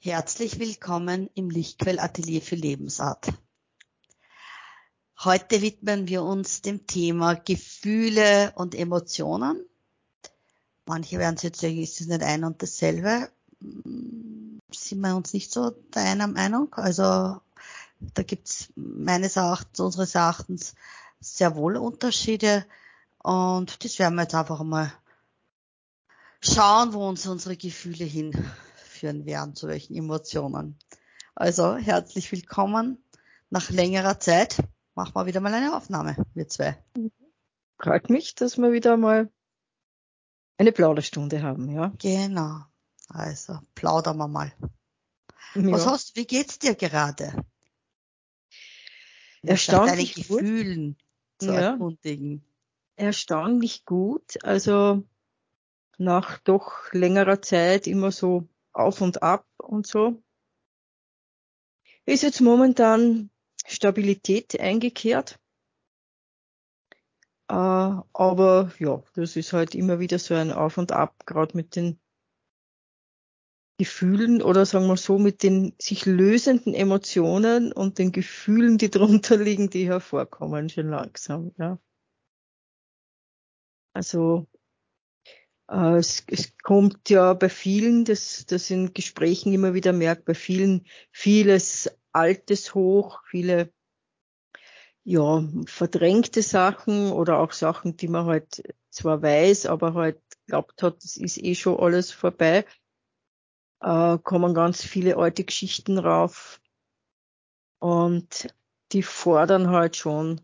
Herzlich willkommen im Lichtquell Atelier für Lebensart. Heute widmen wir uns dem Thema Gefühle und Emotionen. Manche werden jetzt sagen, ist es nicht ein und dasselbe? Sind wir uns nicht so einer Meinung? Also da gibt's meines Erachtens, unseres Erachtens sehr wohl Unterschiede und das werden wir jetzt einfach mal schauen, wo uns unsere Gefühle hinführen werden, zu welchen Emotionen. Also herzlich willkommen nach längerer Zeit machen wir wieder mal eine Aufnahme, wir zwei. Freut mich, dass wir wieder mal eine Plauderstunde haben, ja. Genau. Also plaudern wir mal. Ja. Was hast, wie geht's dir gerade? Erstaunlich deine Gefühlen zu ja. erkundigen. Erstaunlich gut. Also nach doch längerer Zeit immer so auf und ab und so. Ist jetzt momentan Stabilität eingekehrt. Äh, aber ja, das ist halt immer wieder so ein Auf und Ab, gerade mit den Gefühlen oder sagen wir so, mit den sich lösenden Emotionen und den Gefühlen, die drunter liegen, die hervorkommen, schon langsam, ja. Also es, es kommt ja bei vielen, das, das in Gesprächen immer wieder merkt, bei vielen vieles Altes hoch, viele ja, verdrängte Sachen oder auch Sachen, die man halt zwar weiß, aber halt glaubt hat, es ist eh schon alles vorbei, äh, kommen ganz viele alte Geschichten rauf und die fordern halt schon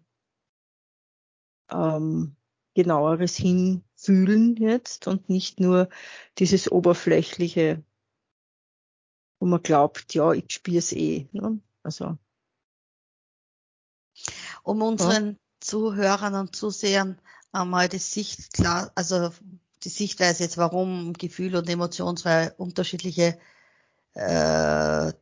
ähm, genaueres Hinfühlen jetzt und nicht nur dieses oberflächliche wo man glaubt, ja, ich spüre es eh. Ne? Also. Um unseren ja. Zuhörern und Zusehern einmal die Sicht klar, also die Sichtweise jetzt, warum Gefühl und Emotion zwei unterschiedliche äh,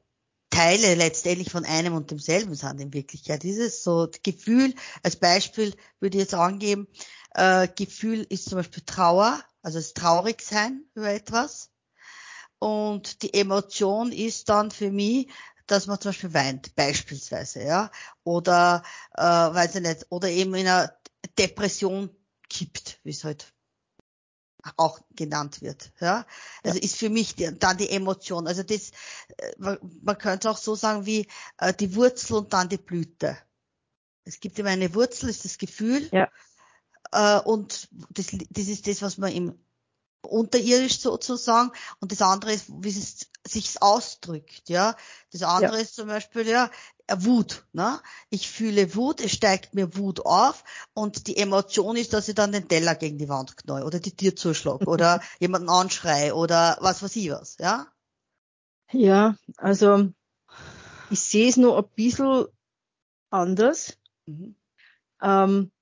Teile letztendlich von einem und demselben sind in Wirklichkeit. Dieses so Gefühl, als Beispiel würde ich jetzt angeben, äh, Gefühl ist zum Beispiel Trauer, also das Traurigsein über etwas. Und die Emotion ist dann für mich, dass man zum Beispiel weint, beispielsweise, ja, oder äh, weiß ich nicht, oder eben in einer Depression kippt, wie es halt auch genannt wird. Ja? Also ja. ist für mich die, dann die Emotion. Also das, äh, man, man könnte auch so sagen wie äh, die Wurzel und dann die Blüte. Es gibt immer eine Wurzel, ist das Gefühl. Ja. Äh, und das, das ist das, was man im unterirdisch sozusagen und das andere ist, wie es sich ausdrückt, ja. Das andere ja. ist zum Beispiel, ja, Wut, ne? Ich fühle Wut, es steigt mir Wut auf und die Emotion ist, dass ich dann den Teller gegen die Wand knall oder die Tür zuschlag oder jemanden anschrei oder was weiß ich was, ja? Ja, also ich sehe es nur ein bisschen anders. Mhm. Ähm,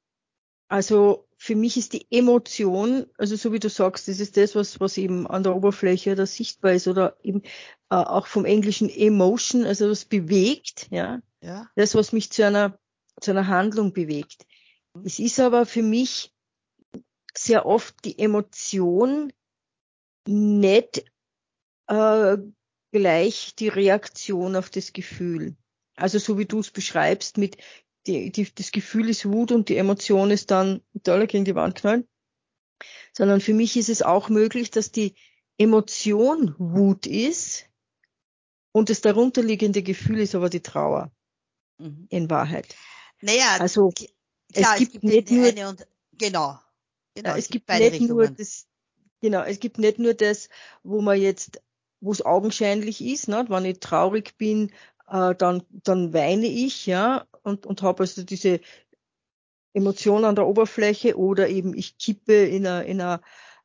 also für mich ist die Emotion, also so wie du sagst, das ist das, was, was eben an der Oberfläche oder sichtbar ist oder eben äh, auch vom englischen Emotion, also was bewegt, ja, ja. Das, was mich zu einer, zu einer Handlung bewegt. Es ist aber für mich sehr oft die Emotion nicht äh, gleich die Reaktion auf das Gefühl. Also so wie du es beschreibst mit die, die, das Gefühl ist Wut und die Emotion ist dann Dollar gegen die Wand knallen. Sondern für mich ist es auch möglich, dass die Emotion Wut ist und das darunterliegende Gefühl ist aber die Trauer. Mhm. In Wahrheit. Naja, also klar, es gibt, es gibt nicht nur, und, genau, genau, es, es gibt, gibt nicht Richtungen. nur das, genau, es gibt nicht nur das, wo man jetzt, wo es augenscheinlich ist, ne? wenn ich traurig bin, äh, dann, dann weine ich, ja, und, und habe also diese Emotion an der Oberfläche oder eben ich kippe in einer, in einer,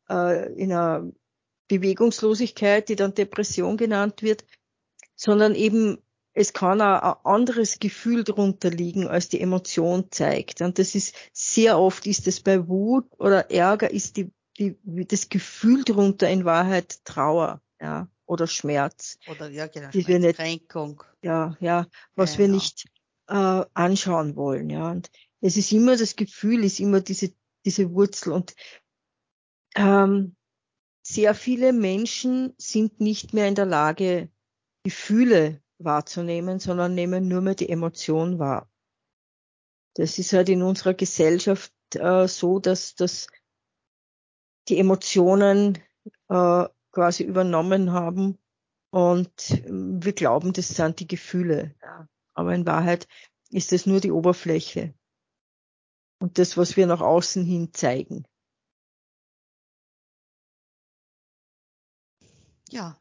äh, in einer Bewegungslosigkeit, die dann Depression genannt wird, sondern eben es kann auch ein anderes Gefühl drunter liegen, als die Emotion zeigt. Und das ist sehr oft ist es bei Wut oder Ärger ist die, die, das Gefühl drunter in Wahrheit Trauer, ja, oder Schmerz. Oder ja, genau, die wir nicht, Kränkung. Ja, ja, was genau. wir nicht äh, anschauen wollen. Ja, und es ist immer das Gefühl, ist immer diese diese Wurzel und ähm, sehr viele Menschen sind nicht mehr in der Lage, Gefühle wahrzunehmen, sondern nehmen nur mehr die Emotion wahr. Das ist halt in unserer Gesellschaft äh, so, dass, dass die Emotionen äh, quasi übernommen haben und wir glauben, das sind die Gefühle. Aber in Wahrheit ist das nur die Oberfläche und das, was wir nach außen hin zeigen. Ja.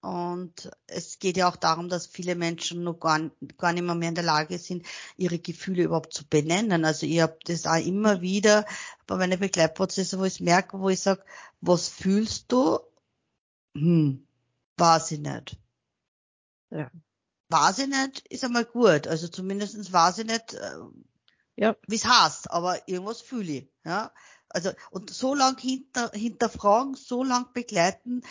Und es geht ja auch darum, dass viele Menschen noch gar, gar nicht mehr, mehr in der Lage sind, ihre Gefühle überhaupt zu benennen. Also ich habe das auch immer wieder bei meinen Begleitprozessen, wo ich merke, wo ich sage, was fühlst du? Hm, weiß ich nicht. Ja. Weiß ich nicht, ist einmal gut. Also zumindestens weiß ich nicht, äh, ja. wie es heißt, aber irgendwas fühle ich. Ja? Also und so lang hinter, hinterfragen, so lang begleiten,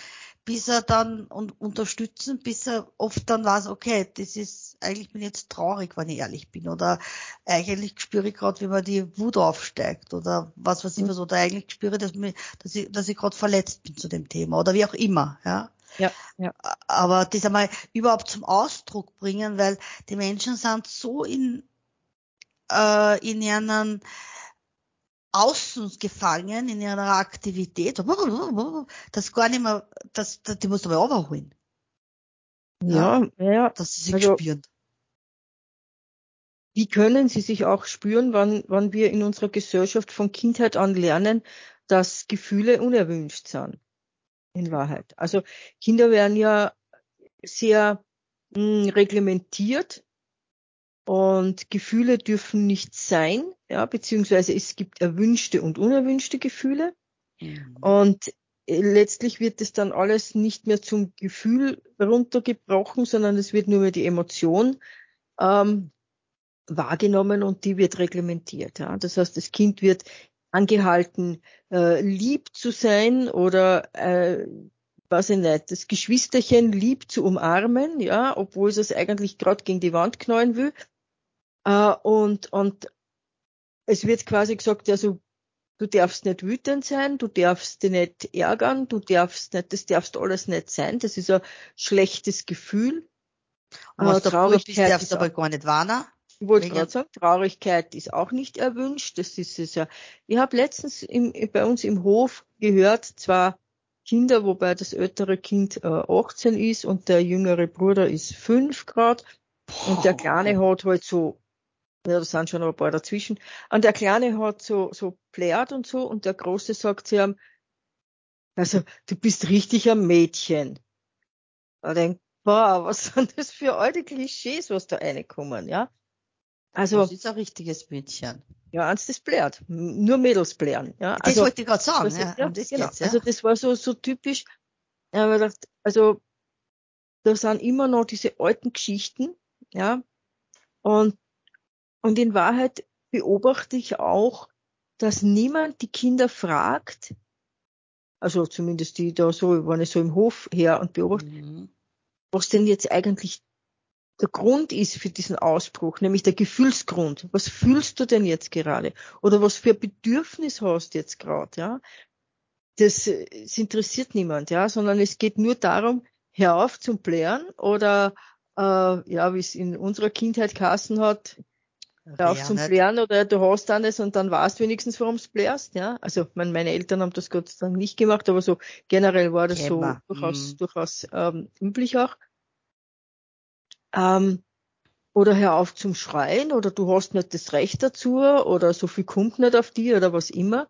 bis er dann und unterstützen, bis er oft dann weiß, okay, das ist eigentlich bin ich jetzt traurig, wenn ich ehrlich bin, oder eigentlich spüre ich gerade, wie mir die Wut aufsteigt, oder was weiß ich was, oder eigentlich spüre, dass mir, dass ich, dass ich gerade verletzt bin zu dem Thema, oder wie auch immer, ja. Ja, ja. Aber das einmal überhaupt zum Ausdruck bringen, weil die Menschen sind so in äh, in ihren Außen gefangen, in ihrer Aktivität, das gar nicht mehr, das, das die musst du mal überholen. Ja, ja, ja. Dass sie sich also, spüren. Wie können sie sich auch spüren, wann, wann wir in unserer Gesellschaft von Kindheit an lernen, dass Gefühle unerwünscht sind? In Wahrheit. Also Kinder werden ja sehr mh, hm, reglementiert und Gefühle dürfen nicht sein, ja, beziehungsweise es gibt erwünschte und unerwünschte Gefühle. Mhm. Und äh, letztlich wird es dann alles nicht mehr zum Gefühl runtergebrochen, sondern es wird nur mehr die Emotion ähm, wahrgenommen und die wird reglementiert. Ja. Das heißt, das Kind wird angehalten, äh, lieb zu sein oder äh, weiß ich nicht, das Geschwisterchen lieb zu umarmen, ja, obwohl es es eigentlich gerade gegen die Wand knallen will. Äh, und, und es wird quasi gesagt, also du darfst nicht wütend sein, du darfst dich nicht ärgern, du darfst nicht, das darfst alles nicht sein. Das ist ein schlechtes Gefühl. Und was äh, Traurigkeit bist, darfst du aber gar nicht warnen. Ich wollte gerade sagen, Traurigkeit ist auch nicht erwünscht. Das ist es ja. Ich habe letztens im, bei uns im Hof gehört, zwar Kinder, wobei das ältere Kind äh, 18 ist und der jüngere Bruder ist 5 Grad. Und der Kleine hat halt so ja, da sind schon noch ein paar dazwischen. Und der Kleine hat so, so plärt und so und der Große sagt zu ihm, also, du bist richtig ein Mädchen. Da denkt, boah, was sind das für alte Klischees, was da reinkommen, ja? Also. Das ist ein richtiges Mädchen. Ja, eins das blärt. Nur Mädels blären, ja. Das also, wollte ich gerade sagen, das, ja. ja, das genau. ja. Also, das war so, so typisch. Also, da sind immer noch diese alten Geschichten, ja. Und und in Wahrheit beobachte ich auch, dass niemand die Kinder fragt, also zumindest die da so, wenn ich so im Hof her und beobachte, mhm. was denn jetzt eigentlich der Grund ist für diesen Ausbruch, nämlich der Gefühlsgrund. Was fühlst du denn jetzt gerade? Oder was für ein Bedürfnis hast du jetzt gerade, ja? Das, das interessiert niemand, ja, sondern es geht nur darum, hör auf zum Plären oder äh, ja, wie es in unserer Kindheit geheißen hat, Rauf zum Blären oder du hast alles und dann weißt wenigstens, warum du blärst, ja. Also mein, meine Eltern haben das Gott sei Dank nicht gemacht, aber so generell war das Kämmer. so durchaus, mhm. durchaus ähm, üblich auch. Ähm, oder hör auf zum Schreien oder du hast nicht das Recht dazu oder so viel kommt nicht auf die oder was immer.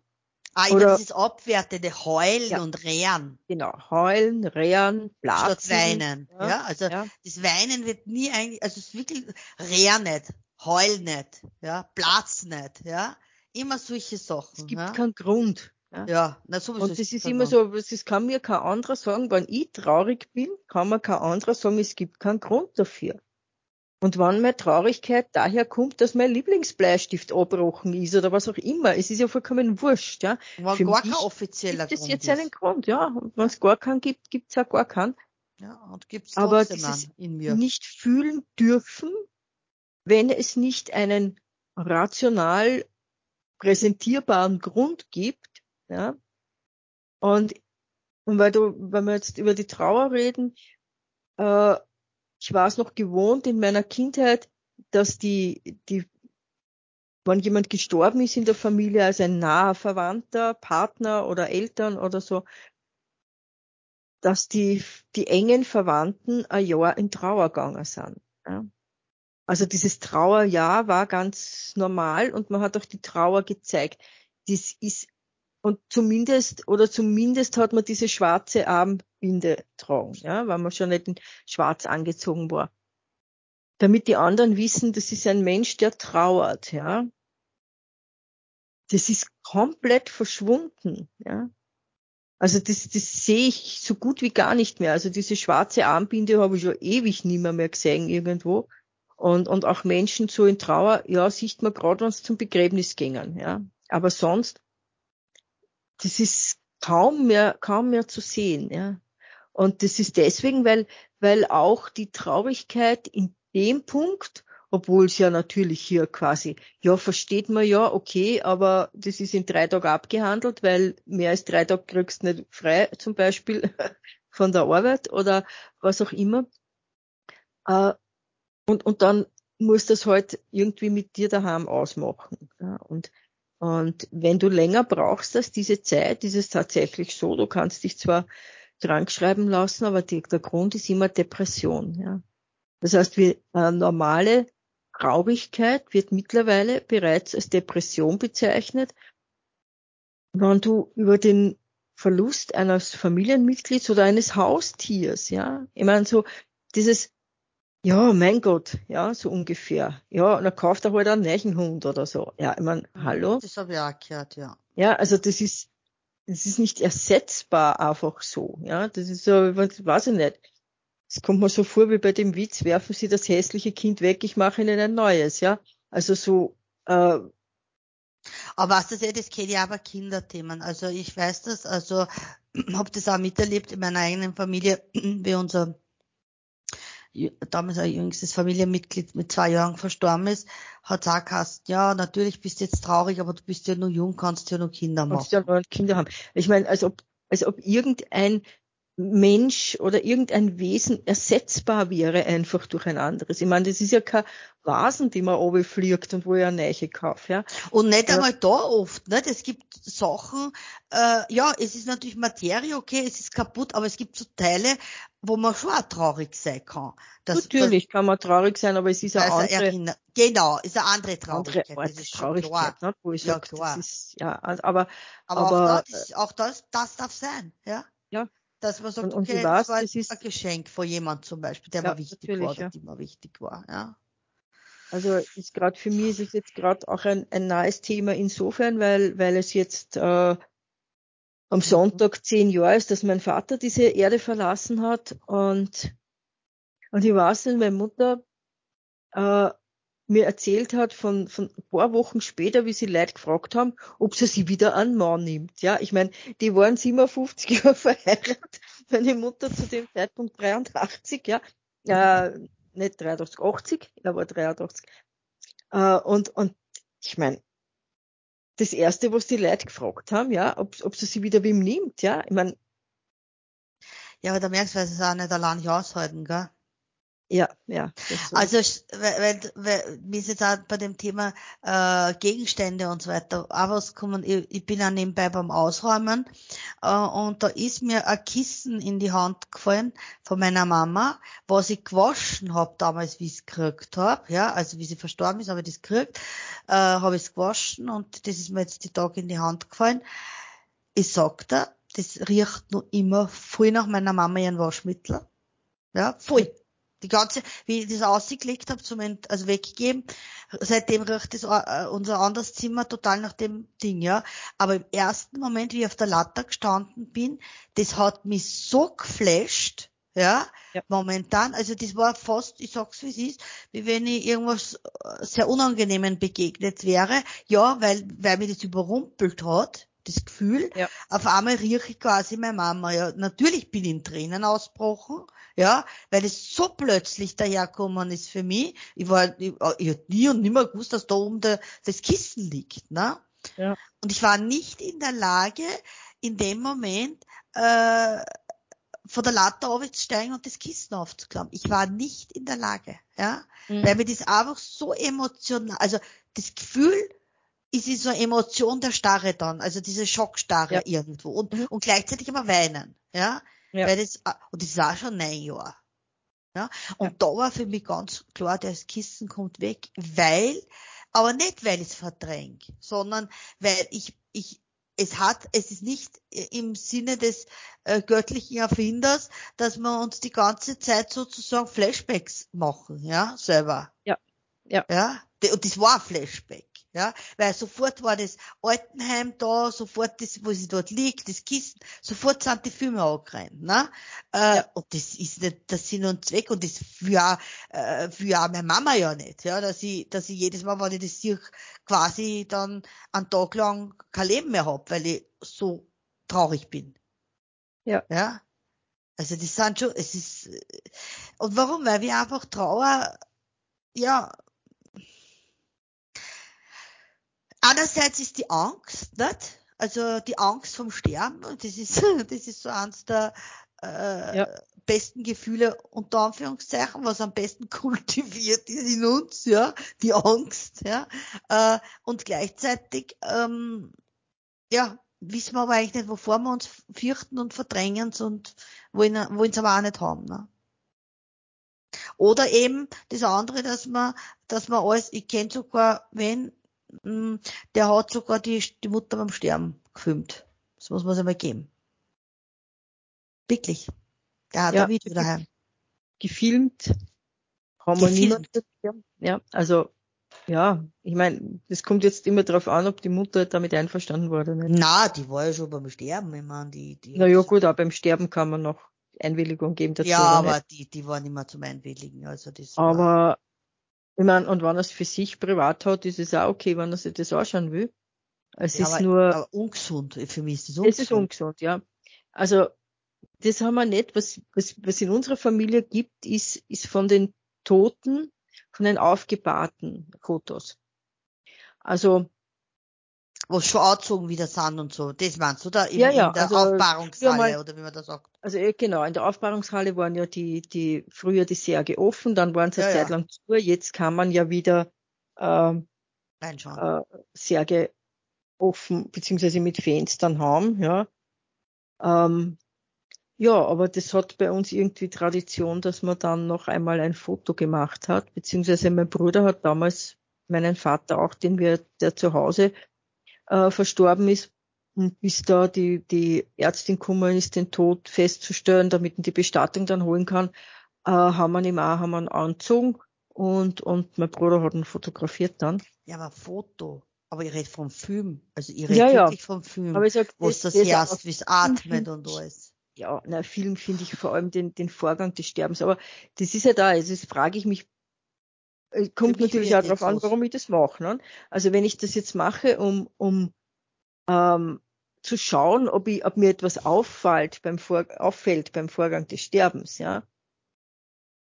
Ah, immer oder, dieses abwertende Heulen ja, und Rehren. Genau, Heulen, Rehren, Blasen. Statt Weinen. Ja, ja also ja. das Weinen wird nie eigentlich, also es ist wirklich Rehren nicht heul nicht, ja, platz nicht, ja, immer solche Sachen. Es gibt keinen Grund. Ja, ja na, sowieso. Und das ist immer so, das kann mir kein anderer sagen, wenn ich traurig bin, kann mir kein anderer sagen, es gibt keinen Grund dafür. Und wenn meine Traurigkeit daher kommt, dass mein Lieblingsbleistift abgebrochen ist oder was auch immer, es ist ja vollkommen wurscht, ja. Wenn Für gar kein offizieller gibt es jetzt ist. einen Grund, ja. Und wenn es gar keinen gibt, gibt es auch gar keinen. Ja, und gibt's Aber dieses in mir. nicht fühlen dürfen, wenn es nicht einen rational präsentierbaren Grund gibt, ja, und, und weil du, wenn wir jetzt über die Trauer reden, äh, ich war es noch gewohnt in meiner Kindheit, dass die, die, wenn jemand gestorben ist in der Familie, als ein naher Verwandter, Partner oder Eltern oder so, dass die, die engen Verwandten ein Jahr in Trauer gegangen sind. Ja. Also dieses Trauerjahr war ganz normal und man hat auch die Trauer gezeigt. Das ist, und zumindest, oder zumindest hat man diese schwarze Armbinde tragen, ja, weil man schon nicht in schwarz angezogen war. Damit die anderen wissen, das ist ein Mensch, der trauert, ja. Das ist komplett verschwunden, ja. Also das, das sehe ich so gut wie gar nicht mehr. Also diese schwarze Armbinde habe ich schon ewig nie mehr, gesehen irgendwo. Und, und auch Menschen so in Trauer, ja, sieht man gerade, wenn es zum Begräbnis gingen, ja. Aber sonst, das ist kaum mehr, kaum mehr zu sehen, ja. Und das ist deswegen, weil, weil auch die Traurigkeit in dem Punkt obwohl es ja natürlich hier quasi, ja, versteht man ja, okay, aber das ist in drei Tagen abgehandelt, weil mehr als drei Tage kriegst du nicht frei, zum Beispiel von der Arbeit oder was auch immer. Äh, und, und dann muss das halt irgendwie mit dir daheim ausmachen. Und, und wenn du länger brauchst als diese Zeit, ist es tatsächlich so, du kannst dich zwar krank schreiben lassen, aber die, der Grund ist immer Depression. Ja. Das heißt, wie äh, normale Traurigkeit wird mittlerweile bereits als Depression bezeichnet. Wenn du über den Verlust eines Familienmitglieds oder eines Haustiers, ja, ich meine so dieses, ja, mein Gott, ja, so ungefähr, ja, und dann kauft er halt einen neuen Hund oder so, ja, ich meine, hallo. Das habe ich auch gehört, ja. Ja, also das ist, das ist nicht ersetzbar einfach so, ja, das ist so, weiß ich nicht. Es kommt mir so vor wie bei dem Witz, werfen Sie das hässliche Kind weg, ich mache Ihnen ein neues, ja. Also so, äh, aber was das ja, das kenne ich aber Kinderthemen. Also ich weiß das, also habe das auch miterlebt in meiner eigenen Familie, wie unser damals ein jüngstes Familienmitglied mit zwei Jahren verstorben ist, hat auch geheißen, ja, natürlich bist du jetzt traurig, aber du bist ja nur jung, kannst ja nur Kinder machen. Kannst ja nur Kinder haben. Ich meine, als ob, als ob irgendein Mensch oder irgendein Wesen ersetzbar wäre einfach durch ein anderes. Ich meine, das ist ja kein Vasen, die man oben fliegt und wo ich eine Neiche kaufe. Ja. Und nicht ja. einmal da oft. Nicht? Es gibt Sachen, äh, ja, es ist natürlich Materie, okay, es ist kaputt, aber es gibt so Teile, wo man schon auch traurig sein kann. Das, natürlich das, kann man traurig sein, aber es ist eine andere... Erinnert, genau, ist eine andere Traurigkeit. Andere das ist Traurigkeit, klar. Nicht, wo ich ja, sage, klar. Ist, ja, aber, aber, aber auch, das, auch das, das darf sein, ja. Dass man sagt, und, okay, weiß, das war das ist, ein Geschenk von jemand zum Beispiel, der ja, mir wichtig war, ja. die mir wichtig war, ja. Also ist gerade für mich ist es jetzt gerade auch ein, ein nahes Thema insofern, weil, weil es jetzt äh, am mhm. Sonntag zehn Jahre ist, dass mein Vater diese Erde verlassen hat und und ich weiß nicht, meine Mutter äh, mir erzählt hat von, von ein paar Wochen später, wie sie Leute gefragt haben, ob sie sie wieder an Mann nimmt. Ja, ich meine, die waren 57 Jahre verheiratet, meine Mutter zu dem Zeitpunkt 83, ja, äh, nicht 83, 80, er war 83. Äh, und, und ich meine, das erste, was die Leute gefragt haben, ja, ob, ob sie sie wieder wem nimmt, ja, ich meine. Ja, aber da merkst du, weil sie es auch nicht allein aushalten, gell? Ja, ja. Also weil, weil mir ist jetzt auch bei dem Thema äh, Gegenstände und so weiter auch was kommen. Ich, ich bin auch nebenbei beim Ausräumen äh, und da ist mir ein Kissen in die Hand gefallen von meiner Mama, was ich gewaschen habe damals, wie ich es gekriegt habe. Ja, also wie sie verstorben ist, habe ich das gekriegt, äh, habe ich es gewaschen und das ist mir jetzt die Tage in die Hand gefallen. Ich sagte, das riecht noch immer voll nach meiner Mama ihren Waschmittel. Ja, voll. Die ganze, wie ich das ausgelegt habe, zum Ent, also weggegeben, seitdem riecht das, uh, unser anderes Zimmer total nach dem Ding, ja. Aber im ersten Moment, wie ich auf der Latte gestanden bin, das hat mich so geflasht, ja, ja, momentan, also das war fast, ich sag's wie es ist, wie wenn ich irgendwas äh, sehr Unangenehmen begegnet wäre, ja, weil, weil mir das überrumpelt hat, das Gefühl, ja. auf einmal rieche ich quasi meine Mama, ja, natürlich bin ich in Tränen ausbrochen, ja, weil es so plötzlich daherkommen ist für mich. Ich war, ich, ich hatte nie und nimmer gewusst, dass da oben der, das Kissen liegt, ne? Ja. Und ich war nicht in der Lage, in dem Moment äh, von der Latte aufzusteigen und das Kissen aufzuklappen. Ich war nicht in der Lage, ja, mhm. weil mir das einfach so emotional, also das Gefühl, ist so eine Emotion der Starre dann, also diese Schockstarre ja. irgendwo und, mhm. und gleichzeitig aber weinen, ja, ja. weil das, und das auch schon neun Jahre, ja, und ja. da war für mich ganz klar, das Kissen kommt weg, weil, aber nicht weil ich es verdränge, sondern weil ich, ich, es hat, es ist nicht im Sinne des äh, göttlichen Erfinders, dass wir uns die ganze Zeit sozusagen Flashbacks machen, ja, selber. Ja. Ja. Ja. Und das war ein Flashback. Ja, weil sofort war das Altenheim da, sofort das, wo sie dort liegt, das Kissen, sofort sind die Filme angerannt, ne? Äh, ja. Und das ist nicht der Sinn und Zweck und das für, äh, für meine Mama ja nicht, ja, dass ich, dass ich jedes Mal, wenn ich das sehe, quasi dann einen Tag lang kein Leben mehr hab, weil ich so traurig bin. Ja. Ja. Also das sind schon, es ist, und warum? Weil wir einfach Trauer, ja, einerseits ist die Angst, nicht? Also die Angst vom Sterben, das ist, das ist so eins der äh, ja. besten Gefühle unter Anführungszeichen, was am besten kultiviert ist in uns, ja, die Angst, ja. Äh, und gleichzeitig, ähm, ja, wissen wir aber eigentlich nicht, wovor wir uns fürchten und verdrängen und wollen, wollen es aber auch nicht haben. Ne? Oder eben das andere, dass man, dass man alles, ich kenne sogar, wenn der hat sogar die, die Mutter beim Sterben gefilmt. Das muss man sich mal geben. Wirklich. Der hat ja, ein Video daheim. Gefilmt. Haben wir niemand. Ja, also, ja, ich meine, das kommt jetzt immer darauf an, ob die Mutter damit einverstanden war oder nicht. Na, die war ja schon beim Sterben, ich meine, die, die. Na ja, gut, aber beim Sterben kann man noch Einwilligung geben dazu. Ja, aber nicht. die, die war nicht mehr zum Einwilligen, also das. Aber, ich meine, und wenn er es für sich privat hat, ist es auch okay, wenn er sich das anschauen will. Es ja, ist aber, nur. Aber ungesund. Für mich ist es ungesund. Es ist ungesund, ja. Also, das haben wir nicht. Was, was, was in unserer Familie gibt, ist, ist von den Toten, von den aufgebahrten Fotos. Also, wo schon angezogen wieder sind und so. Das meinst du da in, ja, ja, in der also Aufbahrungshalle mal, oder wie man das sagt? Also genau, in der Aufbahrungshalle waren ja die, die früher die Särge offen, dann waren sie eine ja, Zeit lang zu. Jetzt kann man ja wieder äh, äh, Särge offen beziehungsweise mit Fenstern haben, ja. Ähm, ja, aber das hat bei uns irgendwie Tradition, dass man dann noch einmal ein Foto gemacht hat, beziehungsweise mein Bruder hat damals meinen Vater auch, den wir, der zu Hause äh, verstorben ist. Und bis da die, die Ärztin gekommen ist, den Tod festzustellen, damit man die Bestattung dann holen kann, äh, haben wir ihm auch haben wir ihn angezogen und, und mein Bruder hat ihn fotografiert dann. Ja, aber Foto. Aber ich rede vom Film. Also ich rede ja, wirklich ja. vom Film. Aber ich sag, wo das, das erst, wie es atmet und alles. Ja, na, Film finde ich vor allem den, den Vorgang des Sterbens. Aber das ist ja da, also das frage ich mich, kommt natürlich auch darauf an, warum ich das mache. Ne? Also wenn ich das jetzt mache, um, um ähm, zu schauen, ob, ich, ob mir etwas auffällt beim, Vor auffällt beim Vorgang des Sterbens, ja,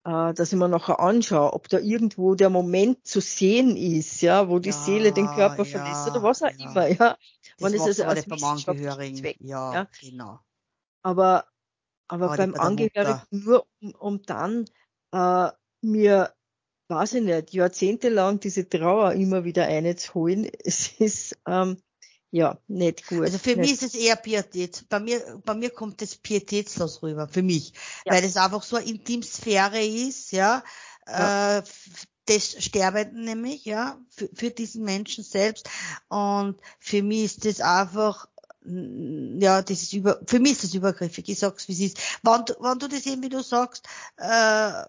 äh, dass ich mir nachher anschaue, ob da irgendwo der Moment zu sehen ist, ja, wo die ja, Seele den Körper ja, verlässt oder was auch ja. immer, ja. Das Man ist also als Angehörigen. Ja, ja, genau. Aber, aber, aber beim Angehörigen nur, um, um dann äh, mir weiß ich nicht, jahrzehntelang diese Trauer immer wieder einzuholen, es ist ähm, ja nicht gut. Also für nicht. mich ist es eher Pietät. Bei mir, bei mir kommt das pietätslos rüber, für mich. Ja. Weil das einfach so eine Intimsphäre ist, ja, ja. Äh, des Sterbenden nämlich, ja, für, für diesen Menschen selbst. Und für mich ist das einfach ja, das ist über, für mich ist das übergriffig, ich sag's wie es ist. Wenn, wenn du das eben, wie du sagst, äh,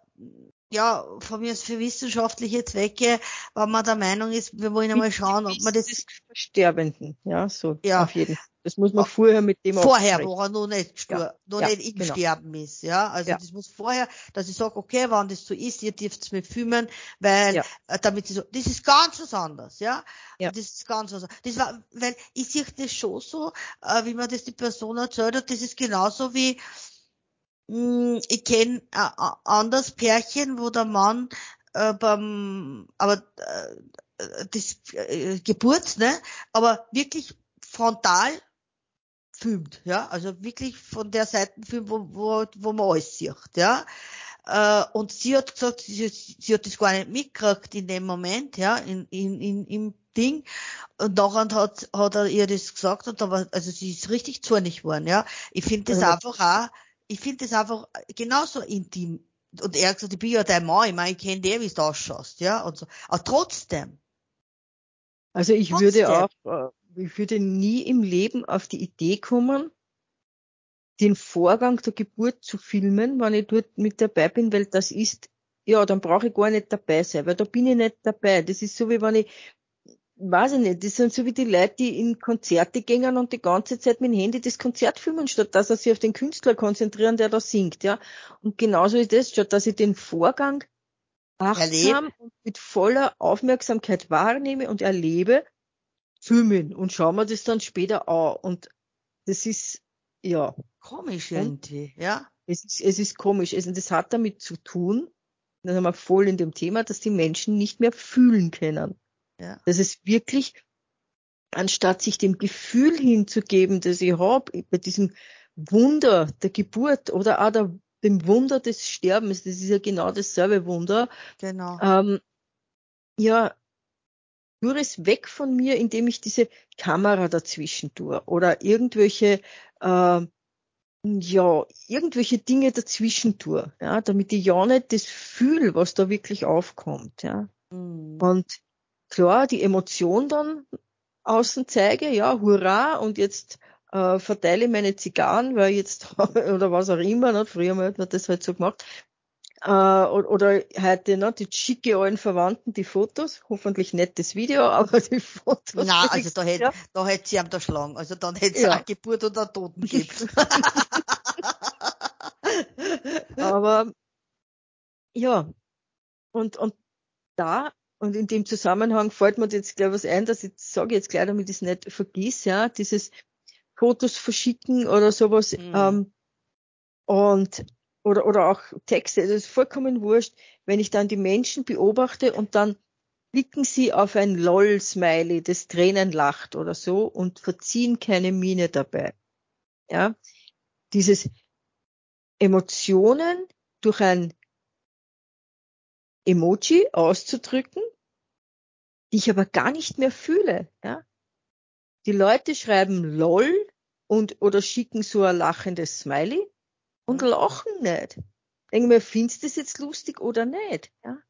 ja, von mir aus für wissenschaftliche Zwecke, wenn man der Meinung ist, wir wollen einmal schauen, ob man das. Sterbenden, ja, so, ja. auf jeden Fall. Das muss man vorher mit dem Vorher, wo er noch nicht, stur, ja. noch ja, nicht im genau. Sterben ist, ja. Also ja. das muss vorher, dass ich sage, okay, wenn das so ist, ihr dürft es mir filmen, weil, ja. äh, damit sie so, das ist ganz was anderes, ja. ja. Das ist ganz was anderes. Das war, weil ich sehe das schon so, äh, wie man das die Person erzählt hat, das ist genauso wie, ich kenne ein anderes Pärchen, wo der Mann äh, beim, aber äh, das äh, Geburt, ne, aber wirklich frontal filmt, ja, also wirklich von der Seite filmt, wo, wo, wo man alles sieht, ja. Äh, und sie hat gesagt, sie, sie hat das gar nicht mitgekriegt in dem Moment, ja, in, in, in, im Ding. Und nachher hat, hat er ihr das gesagt und da war, also sie ist richtig zornig geworden, ja. Ich finde das ja. einfach auch, ich finde das einfach genauso intim. Und er hat gesagt, ich bin ja dein Mann, ich meine, ich kenne dir, wie du ausschaust, ja, und so. Aber trotzdem. Also ich trotzdem. würde auch, äh, ich würde nie im Leben auf die Idee kommen, den Vorgang der Geburt zu filmen, wenn ich dort mit dabei bin, weil das ist, ja, dann brauche ich gar nicht dabei sein, weil da bin ich nicht dabei. Das ist so wie wenn ich, weiß ich nicht, das sind so wie die Leute, die in Konzerte gehen und die ganze Zeit mit dem Handy das Konzert filmen, statt dass sie sich auf den Künstler konzentrieren, der da singt, ja. Und genauso ist das, statt dass ich den Vorgang achtsam erlebe. und mit voller Aufmerksamkeit wahrnehme und erlebe, filmen und schauen wir das dann später an. Und das ist, ja. Komisch irgendwie, ja. Es ist, es ist komisch. Also das hat damit zu tun, da sind wir voll in dem Thema, dass die Menschen nicht mehr fühlen können. Ja. Das ist wirklich, anstatt sich dem Gefühl hinzugeben, das ich habe, bei diesem Wunder der Geburt oder auch der, dem Wunder des Sterbens, das ist ja genau dasselbe Wunder. Genau. Ähm, ja, führe es weg von mir, indem ich diese Kamera dazwischen tue oder irgendwelche äh, ja, irgendwelche Dinge dazwischen tue, ja, damit ich ja nicht das fühle, was da wirklich aufkommt, ja. Mhm. Und klar, die Emotion dann außen zeige, ja, hurra, und jetzt äh, verteile meine Zigarren, weil jetzt, oder was auch immer, ne, früher hat man das halt so gemacht, äh, oder heute, ne, die schicke allen Verwandten die Fotos, hoffentlich nicht das Video, aber die Fotos. Na, also da hätte, ja. da hätte sie am da schlagen, also dann hätte es ja. eine Geburt oder einen Toten gegeben. aber, ja, und, und da, und in dem Zusammenhang fällt mir jetzt gleich was ein, dass ich sage jetzt gleich, damit ich es nicht vergiss, ja, dieses Fotos verschicken oder sowas, mhm. ähm, und oder, oder auch Texte, das ist vollkommen wurscht, wenn ich dann die Menschen beobachte und dann klicken sie auf ein LOL-Smiley, das Tränen lacht oder so und verziehen keine Miene dabei. Ja, dieses Emotionen durch ein Emoji auszudrücken, die ich aber gar nicht mehr fühle. Ja, die Leute schreiben LOL und oder schicken so ein lachendes Smiley und lachen nicht. Denke mir, findest du das jetzt lustig oder nicht? Ja?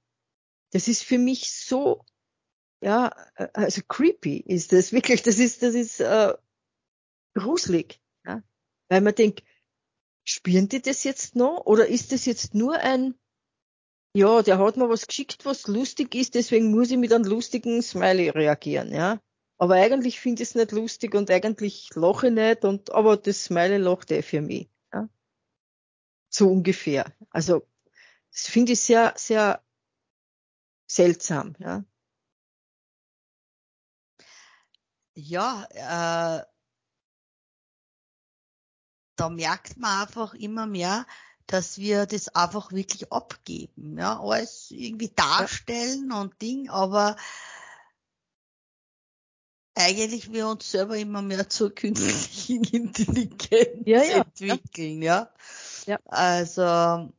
Das ist für mich so, ja, äh, also creepy ist das wirklich, das ist, das ist äh, gruselig. Ja? Weil man denkt, spüren die das jetzt noch oder ist das jetzt nur ein, ja, der hat mir was geschickt, was lustig ist, deswegen muss ich mit einem lustigen Smiley reagieren, ja. Aber eigentlich finde ich es nicht lustig und eigentlich lache ich nicht und, aber das Smiley lacht eh für mich. So ungefähr. Also, das finde ich sehr, sehr seltsam, ja. Ja, äh, da merkt man einfach immer mehr, dass wir das einfach wirklich abgeben, ja, alles irgendwie darstellen ja. und Ding, aber eigentlich wir uns selber immer mehr zur künstlichen Intelligenz ja, ja, entwickeln, ja. Ja. Also,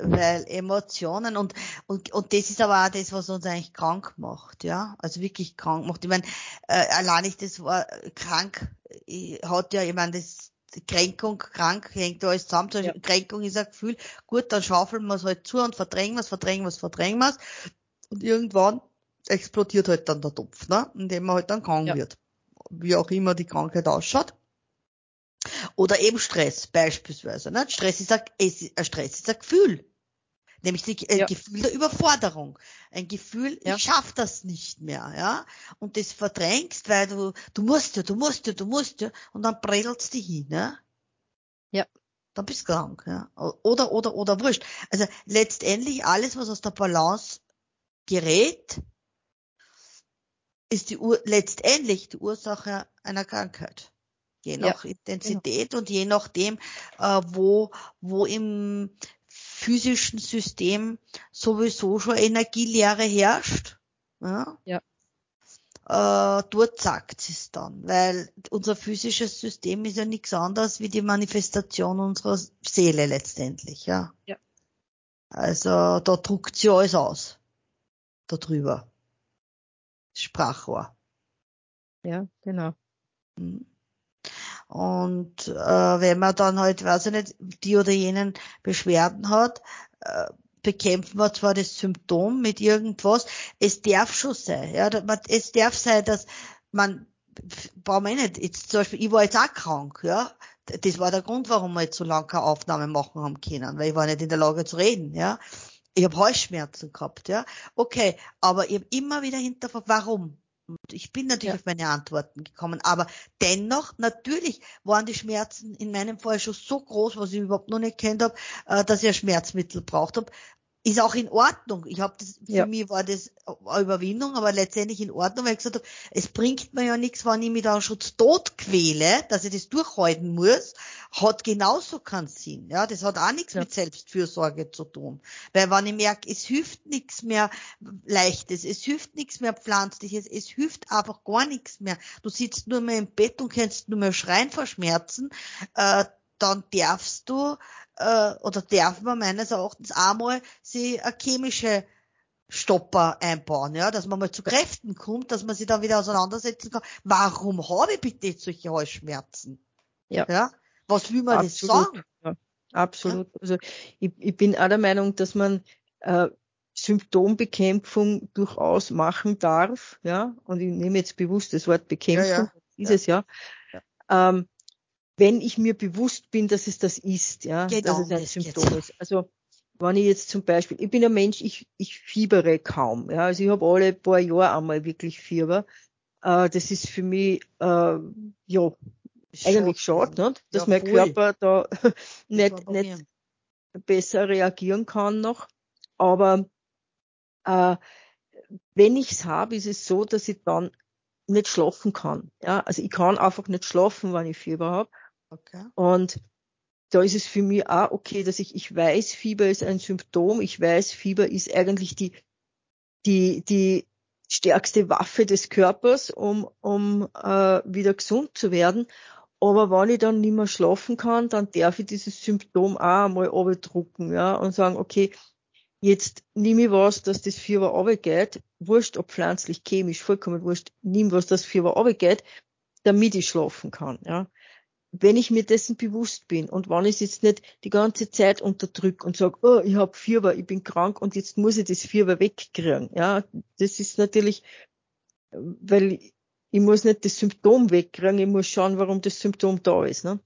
weil Emotionen und, und, und das ist aber auch das, was uns eigentlich krank macht, ja. Also wirklich krank macht. Ich meine, äh, allein ich das war krank, ich, hat ja, ich meine, das Kränkung, krank, hängt alles zusammen. Ja. Kränkung ist ein Gefühl, gut, dann schaufeln wir es halt zu und verdrängen wir es, verdrängen wir es, verdrängen wir es. Und irgendwann explodiert halt dann der Topf, ne? indem man halt dann krank ja. wird. Wie auch immer die Krankheit ausschaut. Oder eben Stress beispielsweise. Ne? Stress ist ein, Stress ist ein Gefühl. Nämlich ein ja. Gefühl der Überforderung. Ein Gefühl, ja. ich schaff das nicht mehr, ja. Und das verdrängst, weil du, du musst ja, du musst ja, du musst ja, und dann breddelst du hin, ne? Ja. Dann bist du krank, ja. Oder, oder, oder wurscht. Also letztendlich alles, was aus der Balance gerät, ist die Ur letztendlich die Ursache einer Krankheit je nach ja, Intensität genau. und je nachdem, äh, wo, wo im physischen System sowieso schon Energielehre herrscht. Ja. ja. äh, dort sagt es dann, weil unser physisches System ist ja nichts anderes wie die Manifestation unserer Seele letztendlich, ja. ja. Also da druckt sie alles aus, da drüber. Sprachrohr. Ja, genau. Mhm. Und äh, wenn man dann halt, weiß ich nicht, die oder jenen Beschwerden hat, äh, bekämpfen wir zwar das Symptom mit irgendwas, es darf schon sein, ja, es darf sein, dass man, brauchen wir nicht, jetzt zum Beispiel, ich war jetzt auch krank, ja, das war der Grund, warum wir jetzt so lange keine Aufnahme machen haben können, weil ich war nicht in der Lage zu reden, ja. Ich habe Halsschmerzen gehabt, ja. Okay, aber ich habe immer wieder hinterfragt, warum? Und ich bin natürlich ja. auf meine Antworten gekommen, aber dennoch, natürlich waren die Schmerzen in meinem Fall schon so groß, was ich überhaupt noch nicht kennt habe, äh, dass ich ein Schmerzmittel braucht habe ist auch in Ordnung. Ich habe das für ja. mich war das eine Überwindung, aber letztendlich in Ordnung, weil ich gesagt habe, es bringt mir ja nichts, wenn ich mich da schon tot quäle, dass ich das durchhalten muss, hat genauso keinen Sinn. Ja, das hat auch nichts ja. mit Selbstfürsorge zu tun, weil wenn ich merke, es hilft nichts mehr Leichtes, es hilft nichts mehr Pflanzliches, es hilft einfach gar nichts mehr. Du sitzt nur mehr im Bett und kannst nur mehr schreien vor Schmerzen, äh, dann darfst du äh, oder darf man meines Erachtens einmal sie eine chemische Stopper einbauen, ja, dass man mal zu Kräften kommt, dass man sich dann wieder auseinandersetzen kann. Warum habe ich bitte solche Halsschmerzen? Ja. ja? Was will man Absolut. das sagen? Ja. Absolut. Ja? Also ich, ich bin auch der Meinung, dass man äh, Symptombekämpfung durchaus machen darf, ja, und ich nehme jetzt bewusst das Wort Bekämpfung, ja, ja. dieses Jahr. Ja. Ähm, wenn ich mir bewusst bin, dass es das ist, ja, genau, dass es ein Symptom jetzt. ist. Also wenn ich jetzt zum Beispiel, ich bin ein Mensch, ich, ich fiebere kaum, ja, also ich habe alle paar Jahre einmal wirklich Fieber. Äh, das ist für mich äh, ja eigentlich schade, nicht? dass ja, mein voll. Körper da nicht, nicht besser reagieren kann noch. Aber äh, wenn ich's habe, ist es so, dass ich dann nicht schlafen kann. Ja, also ich kann einfach nicht schlafen, wenn ich Fieber habe. Okay. Und da ist es für mich auch okay, dass ich, ich weiß, Fieber ist ein Symptom. Ich weiß, Fieber ist eigentlich die, die, die stärkste Waffe des Körpers, um, um äh, wieder gesund zu werden. Aber wenn ich dann nicht mehr schlafen kann, dann darf ich dieses Symptom auch einmal abdrucken, ja, und sagen, okay, jetzt nehme ich was, dass das Fieber runtergeht, wurscht, ob pflanzlich, chemisch, vollkommen wurscht, nimm was, das Fieber runtergeht, damit ich schlafen kann, ja wenn ich mir dessen bewusst bin und wenn ich es jetzt nicht die ganze Zeit unterdrück und sage, oh, ich habe Fieber, ich bin krank und jetzt muss ich das Fieber wegkriegen. Ja, das ist natürlich, weil ich muss nicht das Symptom wegkriegen, ich muss schauen, warum das Symptom da ist. Ne?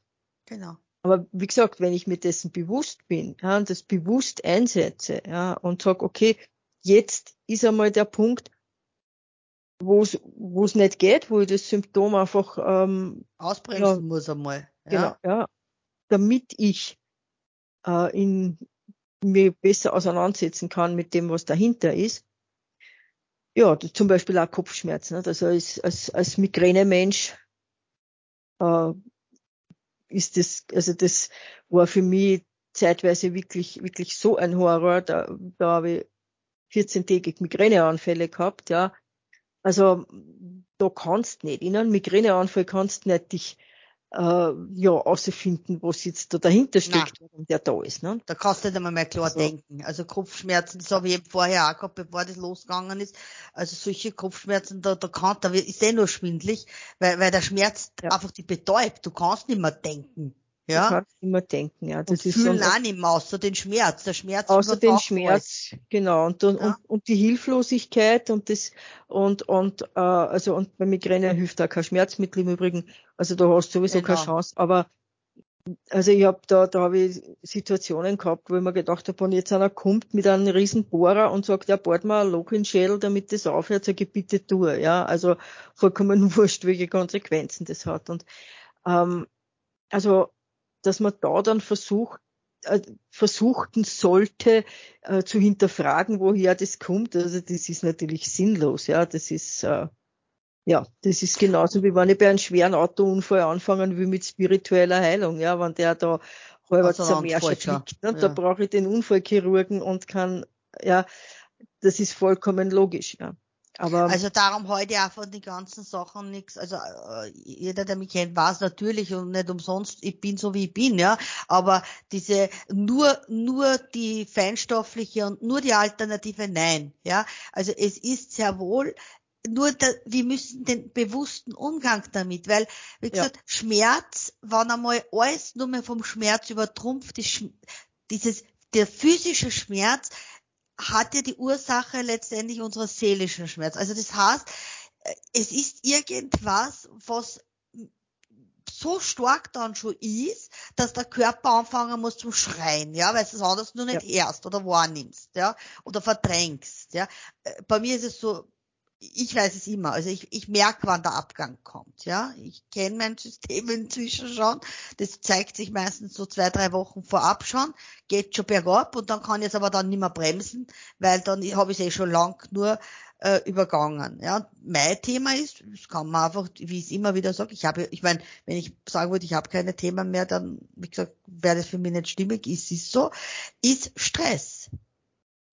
Genau. Aber wie gesagt, wenn ich mir dessen bewusst bin ja, und das bewusst einsetze ja, und sage, okay, jetzt ist einmal der Punkt, wo es nicht geht, wo ich das Symptom einfach ähm, ausbremsen ja, muss einmal. Ja. Genau, ja. Damit ich äh, in, mir besser auseinandersetzen kann mit dem, was dahinter ist. Ja, zum Beispiel auch Kopfschmerzen. Ne? Also als, als, als Migränemensch äh, ist das, also das war für mich zeitweise wirklich, wirklich so ein Horror. Da, da habe ich 14-tägig Migräneanfälle gehabt, ja. Also da kannst nicht, in einem Migräneanfall kannst nicht dich äh, ja außerfinden, was jetzt da dahinter steckt, warum der da ist. Ne? Da kannst du nicht einmal mehr klar also, denken. Also Kopfschmerzen, das habe ich eben vorher auch gehabt, bevor das losgegangen ist. Also solche Kopfschmerzen, da, da kann, da ist eh nur schwindlig, weil, weil der Schmerz ja. einfach die betäubt. Du kannst nicht mehr denken. Ja. Du kannst immer denken, ja. Das und ist fühlen auch nicht mehr außer den Schmerz. Der Schmerz außer den Schmerz, alles. genau. Und, und, ja. und, und, die Hilflosigkeit und das und und äh, also und bei Migräne hilft da kein Schmerzmittel im Übrigen. Also da hast du sowieso genau. keine Chance. Aber also ich habe da, da habe ich Situationen gehabt, wo ich mir gedacht habe, wenn jetzt einer kommt mit einem riesen Bohrer und sagt, ja, bohrt mal ein Loch in den Schädel, damit das aufhört, sage ich, bitte tu. Ja, also vollkommen wurscht, welche Konsequenzen das hat. Und ähm, also dass man da dann versucht, äh, versuchten sollte äh, zu hinterfragen, woher das kommt. Also das ist natürlich sinnlos, ja. Das ist äh, ja, das ist genauso wie wenn ich bei einem schweren Autounfall anfangen will mit spiritueller Heilung, ja, wenn der da halber also zermerscht fliegt, ne? Ja. da brauche ich den Unfallchirurgen und kann, ja, das ist vollkommen logisch, ja. Aber also darum heute auch von den ganzen Sachen nichts. Also äh, jeder, der mich kennt, weiß natürlich und nicht umsonst, ich bin so wie ich bin, ja. Aber diese nur nur die feinstoffliche und nur die Alternative, nein, ja. Also es ist sehr wohl nur da, wir müssen den bewussten Umgang damit, weil, wie gesagt, ja. Schmerz, wenn einmal alles nur mehr vom Schmerz übertrumpft, ist, dieses, der physische Schmerz hat ja die Ursache letztendlich unserer seelischen Schmerz. Also das heißt, es ist irgendwas, was so stark dann schon ist, dass der Körper anfangen muss zu schreien, ja, weil du es anders nur nicht ja. erst oder wahrnimmst, ja, oder verdrängst, ja. Bei mir ist es so, ich weiß es immer. Also ich, ich merke, wann der Abgang kommt. Ja, ich kenne mein System inzwischen schon. Das zeigt sich meistens so zwei, drei Wochen vorab schon, geht schon bergab und dann kann ich es aber dann nicht mehr bremsen, weil dann habe ich es eh schon lang nur äh, übergangen. Ja, mein Thema ist, das kann man einfach, wie ich es immer wieder sage, ich habe, ich meine, wenn ich sagen würde, ich habe keine Themen mehr, dann, wie gesagt, wäre das für mich nicht stimmig. Ist es so? Ist Stress.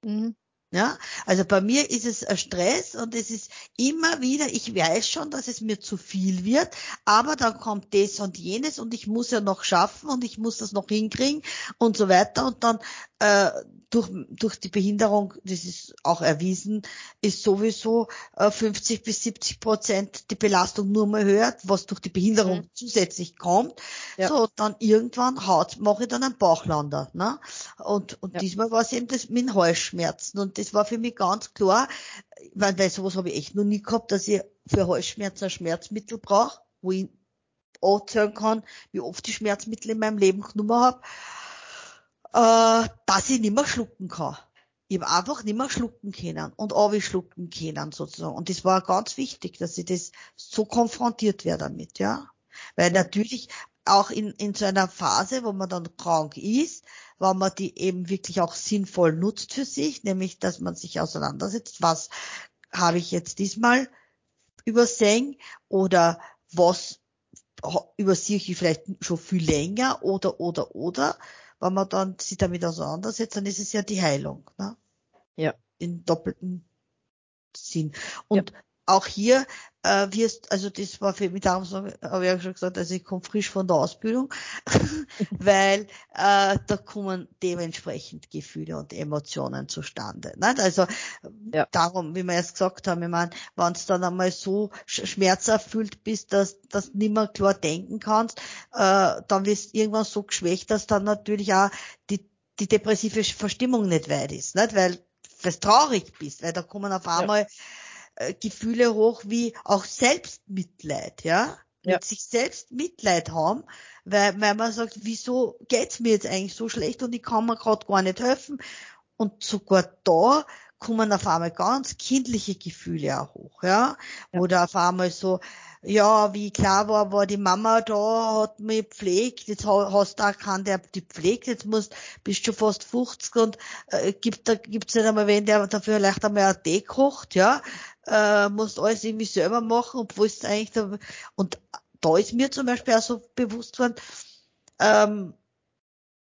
Mhm. Ja, also bei mir ist es ein Stress und es ist immer wieder, ich weiß schon, dass es mir zu viel wird, aber dann kommt das und jenes und ich muss ja noch schaffen und ich muss das noch hinkriegen und so weiter und dann äh, durch, durch die Behinderung, das ist auch erwiesen, ist sowieso äh, 50 bis 70 Prozent die Belastung nur mal hört, was durch die Behinderung mhm. zusätzlich kommt. Ja. So, dann irgendwann haut, mache ich dann einen Bauchlander. Ne? Und, und ja. diesmal war es eben das mit Halsschmerzen. Und das war für mich ganz klar, weil, weil sowas habe ich echt noch nie gehabt, dass ich für Halsschmerzen ein Schmerzmittel brauche, wo ich erzählen kann, wie oft ich Schmerzmittel in meinem Leben genommen habe äh, dass ich nicht mehr schlucken kann. Ich habe einfach nicht mehr schlucken können und schlucken können sozusagen. Und das war ganz wichtig, dass ich das so konfrontiert werde damit, ja. Weil natürlich auch in, in so einer Phase, wo man dann krank ist, wenn man die eben wirklich auch sinnvoll nutzt für sich, nämlich dass man sich auseinandersetzt, was habe ich jetzt diesmal übersehen oder was übersehe ich vielleicht schon viel länger oder oder oder wenn man dann sich damit auseinandersetzt, dann ist es ja die Heilung. Ne? Ja. In doppelten Sinn. Und ja. Auch hier äh, wirst, also das war für mich, darum habe ich ja schon gesagt, also ich komme frisch von der Ausbildung, weil äh, da kommen dementsprechend Gefühle und Emotionen zustande. Nicht? Also ja. darum, wie wir erst gesagt haben, ich meine, wenn es dann einmal so schmerzerfüllt bist, dass dass nicht mehr klar denken kannst, äh, dann wirst du irgendwann so geschwächt, dass dann natürlich auch die die depressive Verstimmung nicht weit ist, nicht? weil du traurig bist, weil da kommen auf einmal ja äh, Gefühle hoch wie auch Selbstmitleid, ja? ja. Mit sich selbst Mitleid haben, weil, weil man sagt, wieso geht's mir jetzt eigentlich so schlecht und ich kann mir gerade gar nicht helfen. Und sogar da kommen auf einmal ganz kindliche Gefühle auch hoch, ja? ja. Oder auf einmal so, ja, wie klar war, war die Mama da, hat mich gepflegt, jetzt hast du auch keinen, der die pflegt, jetzt musst, bist du fast 50 und äh, gibt da gibt's nicht einmal wen, der dafür vielleicht einmal ein Tee kocht, ja, äh, musst alles irgendwie selber machen, obwohl es eigentlich da, und da ist mir zum Beispiel auch so bewusst worden, ähm,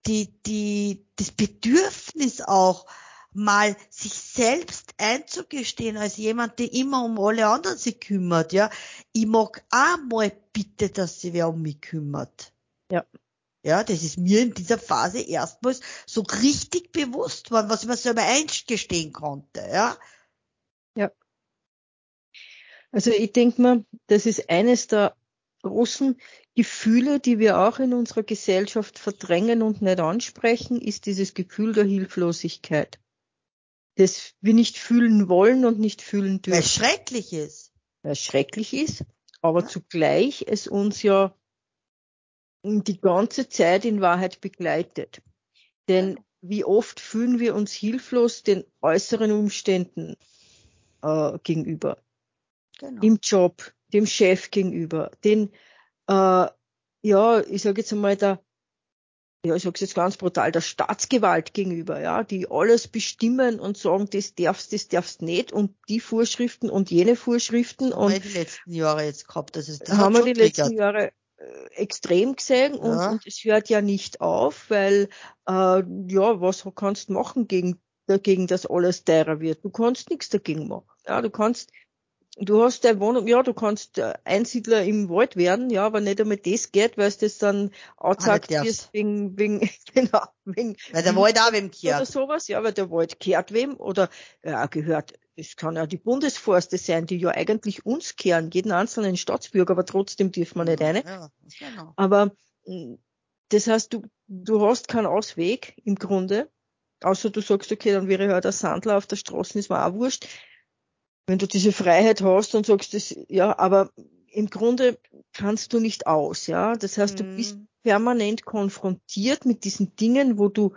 die, die, das Bedürfnis auch, mal sich selbst einzugestehen als jemand, der immer um alle anderen sich kümmert, ja. Ich mag auch mal bitte, dass sie wer um mich kümmert. Ja. Ja, das ist mir in dieser Phase erstmals so richtig bewusst worden, was ich mir selber eingestehen konnte, ja. Ja. Also ich denke mal, das ist eines der großen Gefühle, die wir auch in unserer Gesellschaft verdrängen und nicht ansprechen, ist dieses Gefühl der Hilflosigkeit das wir nicht fühlen wollen und nicht fühlen dürfen. Weil es schrecklich ist. Weil es schrecklich ist, aber ja. zugleich es uns ja die ganze Zeit in Wahrheit begleitet. Denn wie oft fühlen wir uns hilflos den äußeren Umständen äh, gegenüber. Genau. Im Job, dem Chef gegenüber, den, äh, ja, ich sage jetzt einmal, der ja, ich sage jetzt ganz brutal, der Staatsgewalt gegenüber, ja, die alles bestimmen und sagen, das darfst, das darfst nicht und die Vorschriften und jene Vorschriften. Haben und wir die letzten Jahre jetzt gehabt, das ist das haben wir die letzten Jahre äh, extrem gesehen und, ja. und es hört ja nicht auf, weil äh, ja, was kannst du machen gegen dagegen, dass alles teurer wird? Du kannst nichts dagegen machen. Ja, du kannst du hast deine Wohnung, ja, du kannst äh, Einsiedler im Wald werden, ja, aber nicht einmal das geht, weil es das dann angezeigt wirst wegen, wegen, genau, wegen. Weil der Wald auch wem kehrt. Oder sowas, ja, weil der Wald kehrt wem oder, ja, gehört, es kann ja die Bundesforste sein, die ja eigentlich uns kehren, jeden einzelnen Staatsbürger, aber trotzdem dürfen wir nicht eine. Ja, genau. Aber, mm, das heißt, du, du hast keinen Ausweg im Grunde, außer du sagst, okay, dann wäre halt der Sandler auf der Straße, ist mir auch wurscht wenn du diese Freiheit hast und sagst, das, ja, aber im Grunde kannst du nicht aus, ja. Das heißt, du bist mhm. permanent konfrontiert mit diesen Dingen, wo du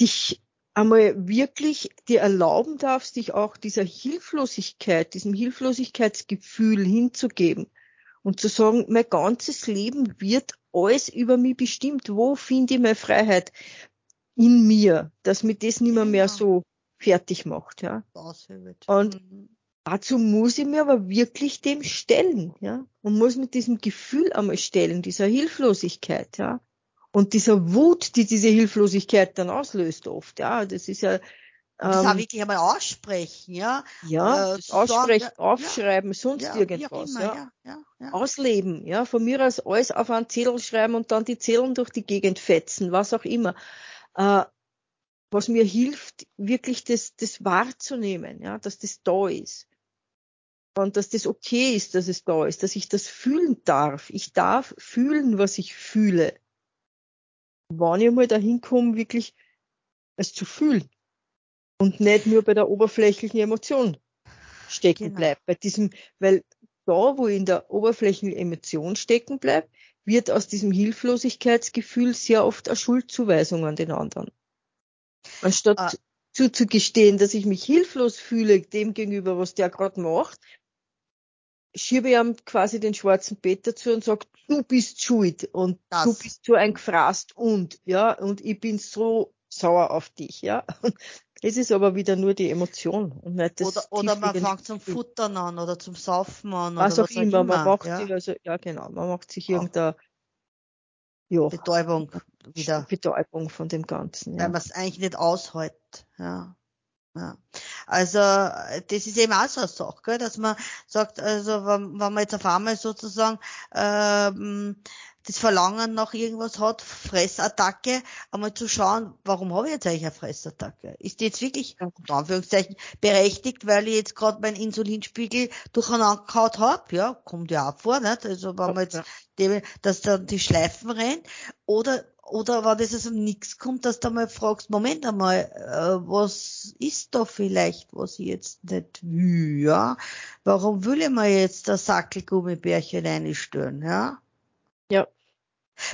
dich einmal wirklich dir erlauben darfst, dich auch dieser Hilflosigkeit, diesem Hilflosigkeitsgefühl hinzugeben und zu sagen, mein ganzes Leben wird alles über mich bestimmt. Wo finde ich meine Freiheit in mir, dass mir das nicht mehr, mehr genau. so fertig macht, ja. Und mhm. dazu muss ich mir aber wirklich dem stellen, ja. Und muss mit diesem Gefühl einmal stellen, dieser Hilflosigkeit, ja. Und dieser Wut, die diese Hilflosigkeit dann auslöst oft, ja. Das ist ja, und das ähm, auch wirklich einmal aussprechen, ja. Ja, äh, aussprechen, sagen, aufschreiben, ja, sonst ja, irgendwas, immer, ja. Ja, ja. Ausleben, ja. Von mir aus alles auf einen Zettel schreiben und dann die Zettel durch die Gegend fetzen, was auch immer. Äh, was mir hilft, wirklich das, das wahrzunehmen, ja, dass das da ist. Und dass das okay ist, dass es da ist, dass ich das fühlen darf. Ich darf fühlen, was ich fühle. Wann ich mal dahin komme, wirklich es zu fühlen. Und nicht nur bei der oberflächlichen Emotion stecken genau. bleibt. Bei diesem, weil da, wo ich in der oberflächlichen Emotion stecken bleibt, wird aus diesem Hilflosigkeitsgefühl sehr oft eine Schuldzuweisung an den anderen. Anstatt ah. zuzugestehen, dass ich mich hilflos fühle dem gegenüber, was der gerade macht, schiebe ich ihm quasi den schwarzen Peter zu und sage, du bist schuld und das. du bist so ein Gefraßt und, ja, und ich bin so sauer auf dich, ja. Es ist aber wieder nur die Emotion und nicht das Oder, oder man fängt zum Futtern an oder zum Saufen an. Was oder auch was immer, immer, man macht ja? sich also, ja genau, man macht sich irgendein, ja. Betäubung wieder. Betäubung von dem Ganzen. Ja. Weil man es eigentlich nicht aushält. Ja. Ja. Also das ist eben auch so eine Sache, gell, dass man sagt, also wenn, wenn man jetzt auf einmal sozusagen ähm, das Verlangen nach irgendwas hat, Fressattacke, einmal zu schauen, warum habe ich jetzt eigentlich eine Fressattacke? Ist die jetzt wirklich, in Anführungszeichen, berechtigt, weil ich jetzt gerade meinen Insulinspiegel durcheinander gehauen habe? Ja, kommt ja auch vor, nicht? Also wenn man jetzt, die, dass dann die Schleifen rennen, oder oder wenn das aus dem Nix kommt, dass du mal fragst, Moment einmal, äh, was ist da vielleicht, was ich jetzt nicht will, ja? Warum will ich mir jetzt das Sackelgummibärchen einstellen, ja? Ja.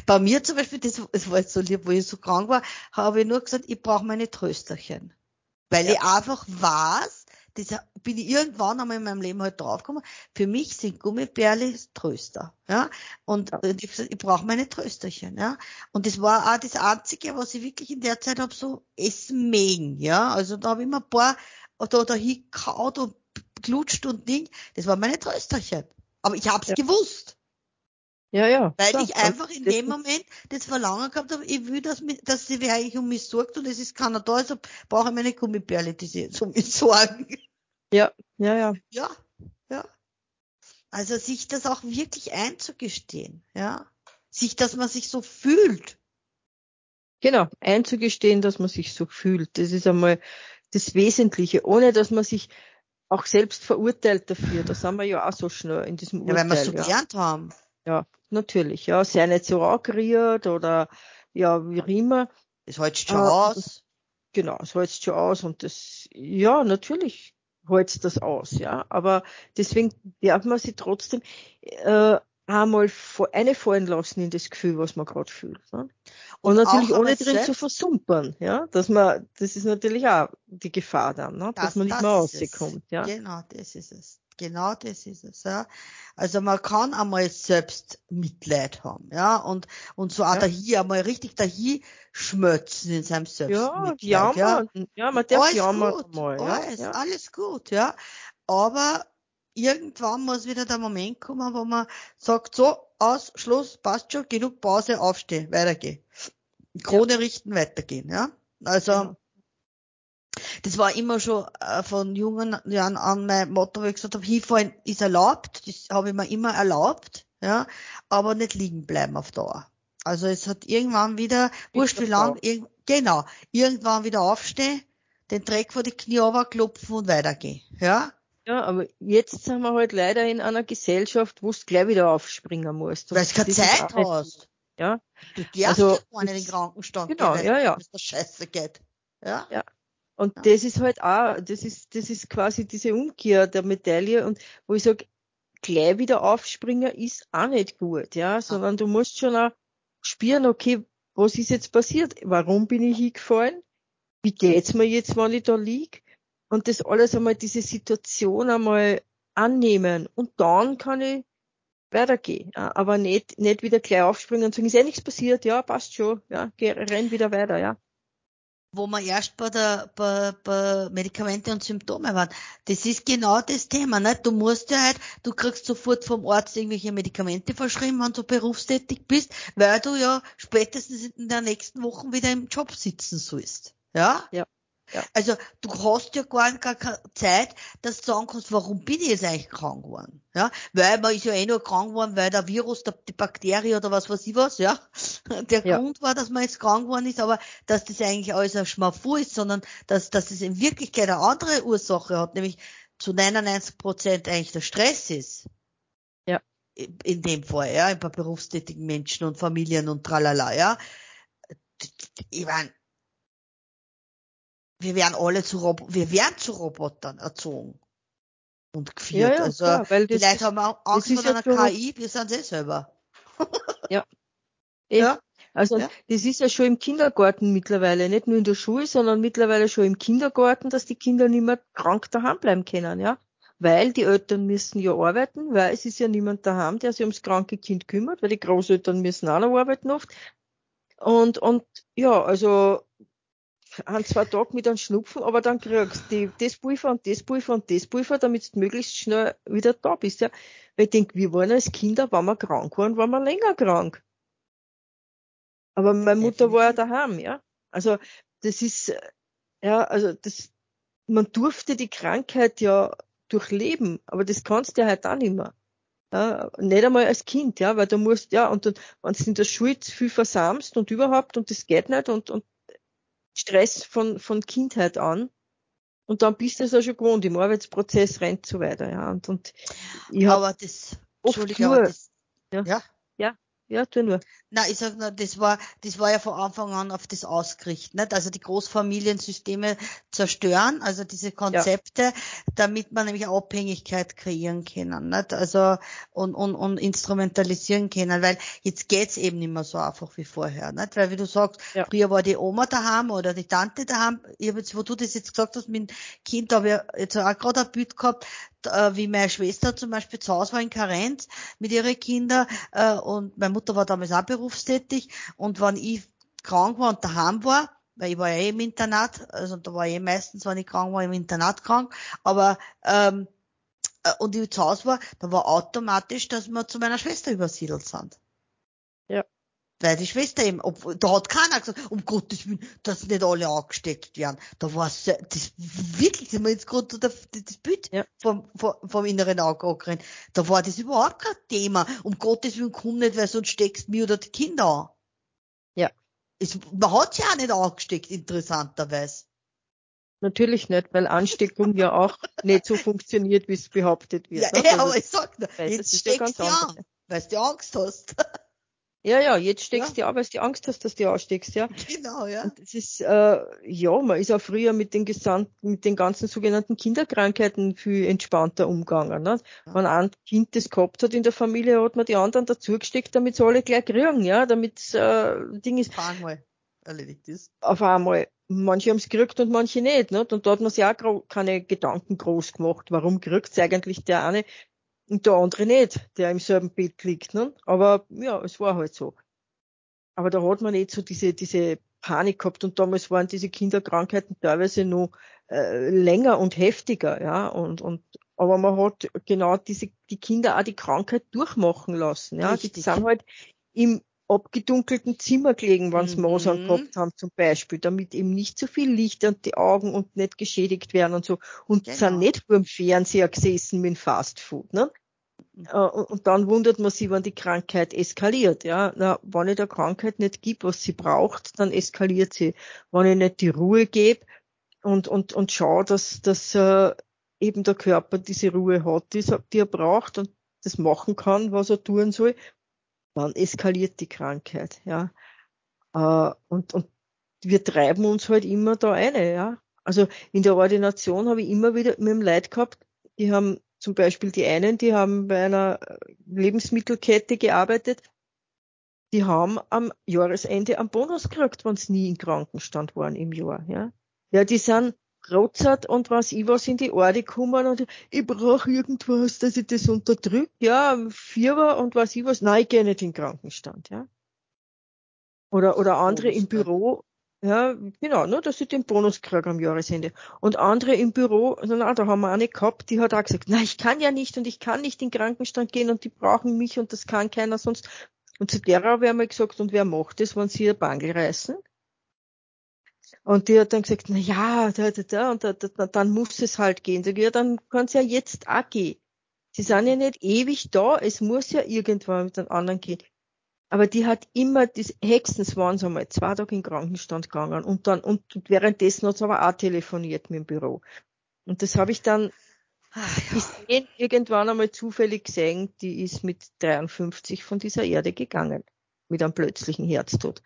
Bei mir zum Beispiel, das, das war jetzt so lieb, wo ich so krank war, habe ich nur gesagt, ich brauche meine Trösterchen. Weil ja. ich einfach weiß, das bin ich irgendwann einmal in meinem Leben halt draufgekommen. Für mich sind Gummibärle Tröster, ja. Und ich, ich brauche meine Trösterchen, ja. Und das war auch das Einzige, was ich wirklich in der Zeit hab so essen mögen, ja. Also da habe ich mir ein paar da, da hingekaut und klutscht und Ding. Das waren meine Trösterchen. Aber ich hab's ja. gewusst. Ja, ja. Weil klar. ich einfach in dem Moment das Verlangen gehabt habe, ich will, dass, mich, dass sie eigentlich um mich sorgt und es ist keiner da, also brauche ich meine Gummibärle, die sie jetzt um mich sorgen. Ja, ja, ja. Ja, ja. Also sich das auch wirklich einzugestehen, ja. Sich, dass man sich so fühlt. Genau, einzugestehen, dass man sich so fühlt. Das ist einmal das Wesentliche, ohne dass man sich auch selbst verurteilt dafür. Da sind wir ja auch so schnell in diesem Urteil. Ja, weil wir so ja. gelernt haben. Ja, natürlich, ja. Sei nicht so angeriert oder ja, wie immer. Es hält schon äh, aus. Genau, es hält schon aus und das, ja, natürlich hält das aus, ja. Aber deswegen darf man sich trotzdem äh, einmal eine fallen lassen in das Gefühl, was man gerade fühlt. Ne? Und, und natürlich ohne drin selbst? zu versumpern, ja. Dass man, das ist natürlich auch die Gefahr dann, ne? Das, dass man nicht mehr rauskommt, ja. Genau, das ist es. Genau das ist es, ja. Also man kann einmal selbst Mitleid haben, ja, und, und so auch ja. dahin, einmal richtig dahin schmötzen in seinem Selbstmitleid. Ja, jammern, ja. ja, man darf alles jammern gut, mal, ja. Alles, ja. alles gut, ja. Aber irgendwann muss wieder der Moment kommen, wo man sagt, so, aus, Schluss, passt schon, genug Pause, aufstehen, weitergehen. Krone ja. richten, weitergehen, ja. Also, genau. Das war immer schon äh, von jungen Jahren an mein Motto, wo ich gesagt habe, hinfallen ist erlaubt, das habe ich mir immer erlaubt, ja, aber nicht liegen bleiben auf Dauer. Also es hat irgendwann wieder, wurscht wie lang, irg genau, irgendwann wieder aufstehen, den Dreck vor die Knie klopfen und weitergehen, ja. Ja, aber jetzt sind wir halt leider in einer Gesellschaft, wo du gleich wieder aufspringen musst. Weil du keine Zeit hast. Ja. Du darfst also, ja gar nicht in den Krankenstand genau, gehen, ja, ja. es der Scheiße geht. Ja. Ja. Und ja. das ist halt auch, das ist, das ist quasi diese Umkehr der Medaille und wo ich sage, gleich wieder aufspringen ist auch nicht gut, ja, sondern du musst schon auch spüren, okay, was ist jetzt passiert? Warum bin ich hingefallen? Wie geht's mir jetzt, wenn ich da lieg? Und das alles einmal, diese Situation einmal annehmen und dann kann ich weitergehen. Aber nicht, nicht wieder gleich aufspringen und sagen, ist eh nichts passiert, ja, passt schon, ja, geh, renn wieder weiter, ja. Wo wir erst bei der, bei, bei Medikamente und Symptome waren. Das ist genau das Thema, ne? Du musst ja halt, du kriegst sofort vom Arzt irgendwelche Medikamente verschrieben, wenn du berufstätig bist, weil du ja spätestens in der nächsten Woche wieder im Job sitzen sollst. Ja? Ja. Ja. Also du hast ja gar, keine Zeit, dass du sagen kannst, warum bin ich jetzt eigentlich krank geworden? Ja, weil man ist ja eh nur krank geworden, weil der Virus, der, die Bakterie oder was weiß ich was, ja, der ja. Grund war, dass man jetzt krank geworden ist, aber dass das eigentlich alles ein Schmafu ist, sondern dass, dass es in Wirklichkeit eine andere Ursache hat, nämlich zu 99 Prozent eigentlich der Stress ist. Ja. In dem Fall, ja, bei berufstätigen Menschen und Familien und tralala, ja. Ich meine, wir werden alle zu Rob wir werden zu Robotern erzogen und geführt. Ja, ja, also klar, weil die Leute haben auch Angst vor einer ja KI, wir sind eh selber. ja. Ja. Also ja. das ist ja schon im Kindergarten mittlerweile, nicht nur in der Schule, sondern mittlerweile schon im Kindergarten, dass die Kinder nicht mehr krank daheim bleiben können, ja. Weil die Eltern müssen ja arbeiten, weil es ist ja niemand daheim, der sich ums kranke Kind kümmert, weil die Großeltern müssen auch noch arbeiten oft. Und, und ja, also ein, zwei Tage mit einem Schnupfen, aber dann kriegst du das Pulver und das Pulver und das Pulver, damit du möglichst schnell wieder da bist. Ja. Weil ich denke, wir waren als Kinder, waren wir krank waren, waren wir länger krank. Aber meine Mutter war ja daheim, ja. Also das ist, ja, also das, man durfte die Krankheit ja durchleben, aber das kannst du ja halt auch nicht mehr. Ja, nicht einmal als Kind, ja, weil du musst, ja, und dann, wenn du in der Schule viel versamst und überhaupt und das geht nicht und, und Stress von, von Kindheit an. Und dann bist du es ja schon gewohnt, im Arbeitsprozess rennt so weiter, ja. Und, und ich habe das, oft nur, das, ja, ja, ja, ja, tu nur. Na, ich sag nur, das war, das war ja von Anfang an auf das ausgerichtet, nicht? Also die Großfamiliensysteme zerstören, also diese Konzepte, ja. damit man nämlich Abhängigkeit kreieren können, nicht? Also, und, und, und instrumentalisieren können, weil jetzt geht's eben nicht mehr so einfach wie vorher, nicht? Weil wie du sagst, ja. früher war die Oma daheim oder die Tante daheim, ich hab jetzt, wo du das jetzt gesagt hast, mit dem Kind, da habe ich jetzt auch gerade ein Bild gehabt, äh, wie meine Schwester zum Beispiel zu Hause war in Karenz mit ihren Kindern äh, und meine Mutter war damals auch berufstätig und wenn ich krank war und daheim war, weil ich war ja eh im Internat, also da war ich eh meistens, wenn ich krank war, im Internat krank, aber ähm, äh, und ich zu Hause war, da war automatisch, dass wir zu meiner Schwester übersiedelt sind. Weil die Schwester eben, ob, da hat keiner gesagt, um Gottes Willen, dass nicht alle angesteckt werden. Da war es, das wirklich, sind wir jetzt gerade das, das Bild ja. vom, vom, vom inneren Auge angerannt. Da war das überhaupt kein Thema. Um Gottes Willen, komm nicht, weil sonst steckst mir oder die Kinder an. Ja. Es, man hat sie auch nicht angesteckt, interessanterweise. Natürlich nicht, weil Ansteckung ja auch nicht so funktioniert, wie es behauptet wird. Ja, ne? ja aber ich sag nur, jetzt steckst du an, weil du Angst hast. Ja, ja, jetzt steckst ja. du an, weil du Angst hast, dass du ansteckst, ja. Genau, ja. Und das ist, äh, ja, man ist auch früher mit den gesamten, mit den ganzen sogenannten Kinderkrankheiten viel entspannter umgegangen. Ne? Ja. Wenn ein Kind das gehabt hat in der Familie, hat man die anderen dazugesteckt, damit sie alle gleich kriegen, ja, damit äh, Ding ist. Auf einmal erledigt ist. Auf einmal. Manche haben es gekriegt und manche nicht. Ne? Und da hat man sich auch keine Gedanken groß gemacht. Warum kriegt es eigentlich der eine? Und der andere nicht, der im selben Bett liegt. Ne? Aber ja, es war halt so. Aber da hat man nicht so diese, diese Panik gehabt und damals waren diese Kinderkrankheiten teilweise noch äh, länger und heftiger, ja. Und, und aber man hat genau diese die Kinder auch die Krankheit durchmachen lassen, ja. Richtig. Die sind halt im abgedunkelten Zimmer gelegen, wenn sie mhm. Masern gehabt haben zum Beispiel, damit eben nicht zu so viel Licht an die Augen und nicht geschädigt werden und so. Und genau. sind nicht vor dem Fernseher gesessen mit Fast Food. Ne? Mhm. Äh, und dann wundert man sich, wenn die Krankheit eskaliert. Ja, Na, wenn ich der Krankheit nicht gibt, was sie braucht, dann eskaliert sie. Wenn ich nicht die Ruhe gebe und und und schaue, dass dass äh, eben der Körper diese Ruhe hat, die, die er braucht und das machen kann, was er tun soll, dann eskaliert die Krankheit, ja. Äh, und, und wir treiben uns halt immer da eine, ja. Also in der Ordination habe ich immer wieder mit dem Leid gehabt, die haben zum Beispiel die einen, die haben bei einer Lebensmittelkette gearbeitet, die haben am Jahresende einen Bonus gekriegt, wenn sie nie im Krankenstand waren im Jahr, ja. Ja, die sind rotzert und was ich was in die Orde gekommen und ich brauche irgendwas, dass ich das unterdrücke, ja, Fieber und was ich was, nein, ich gehe nicht in den Krankenstand, ja. Oder, oder andere im Büro, ja, genau, nur, dass ich den Bonus kriege am Jahresende. Und andere im Büro, na, da haben wir eine gehabt, die hat auch gesagt, na, ich kann ja nicht und ich kann nicht in den Krankenstand gehen und die brauchen mich und das kann keiner sonst. Und zu derer habe ich einmal gesagt, und wer macht das, wenn sie ihr Bangel reißen? Und die hat dann gesagt, na ja, da, da, da, und da, da, dann muss es halt gehen. Sag ich, ja, dann kann es ja jetzt auch gehen. Sie sind ja nicht ewig da, es muss ja irgendwann mit den anderen gehen. Aber die hat immer, das, höchstens waren sie einmal zwei Tage in den Krankenstand gegangen und dann, und währenddessen hat sie aber auch telefoniert mit dem Büro. Und das habe ich dann Ach, ja. gesehen, irgendwann einmal zufällig gesehen, die ist mit 53 von dieser Erde gegangen. Mit einem plötzlichen Herztod.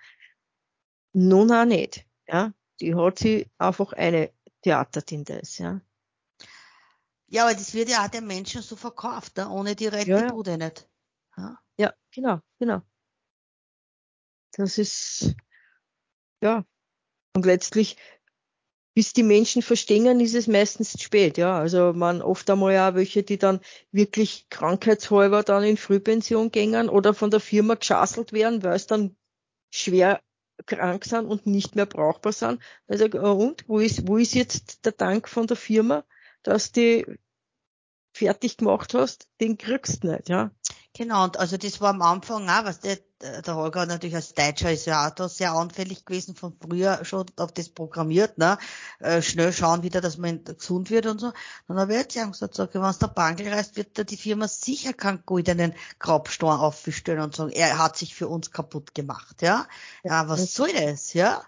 Nun auch nicht, ja die hat sie einfach eine Theatertinte ist, ja. Ja, aber das wird ja auch den Menschen so verkauft, ne? ohne die rettet ja, ja. nicht. Ja? ja, genau, genau. Das ist, ja. Und letztlich, bis die Menschen verstehen, ist es meistens spät, ja. Also man oft einmal ja welche, die dann wirklich krankheitshalber dann in Frühpension gängen oder von der Firma geschasselt werden, weil es dann schwer krank sind und nicht mehr brauchbar sind. Also, und wo ist, wo ist jetzt der Dank von der Firma, dass die fertig gemacht hast, den kriegst du nicht, ja. Genau, und also das war am Anfang auch, was der, der Holger natürlich als Deutscher ist ja auch da sehr anfällig gewesen, von früher schon auf das programmiert, ne, äh, schnell schauen wieder, dass man gesund wird und so. Dann habe ich jetzt gesagt, sag, wenn es der Bangel reißt, wird da die Firma sicher keinen goldenen Grabstein aufstellen und sagen, er hat sich für uns kaputt gemacht, ja. Ja, was soll das, ja?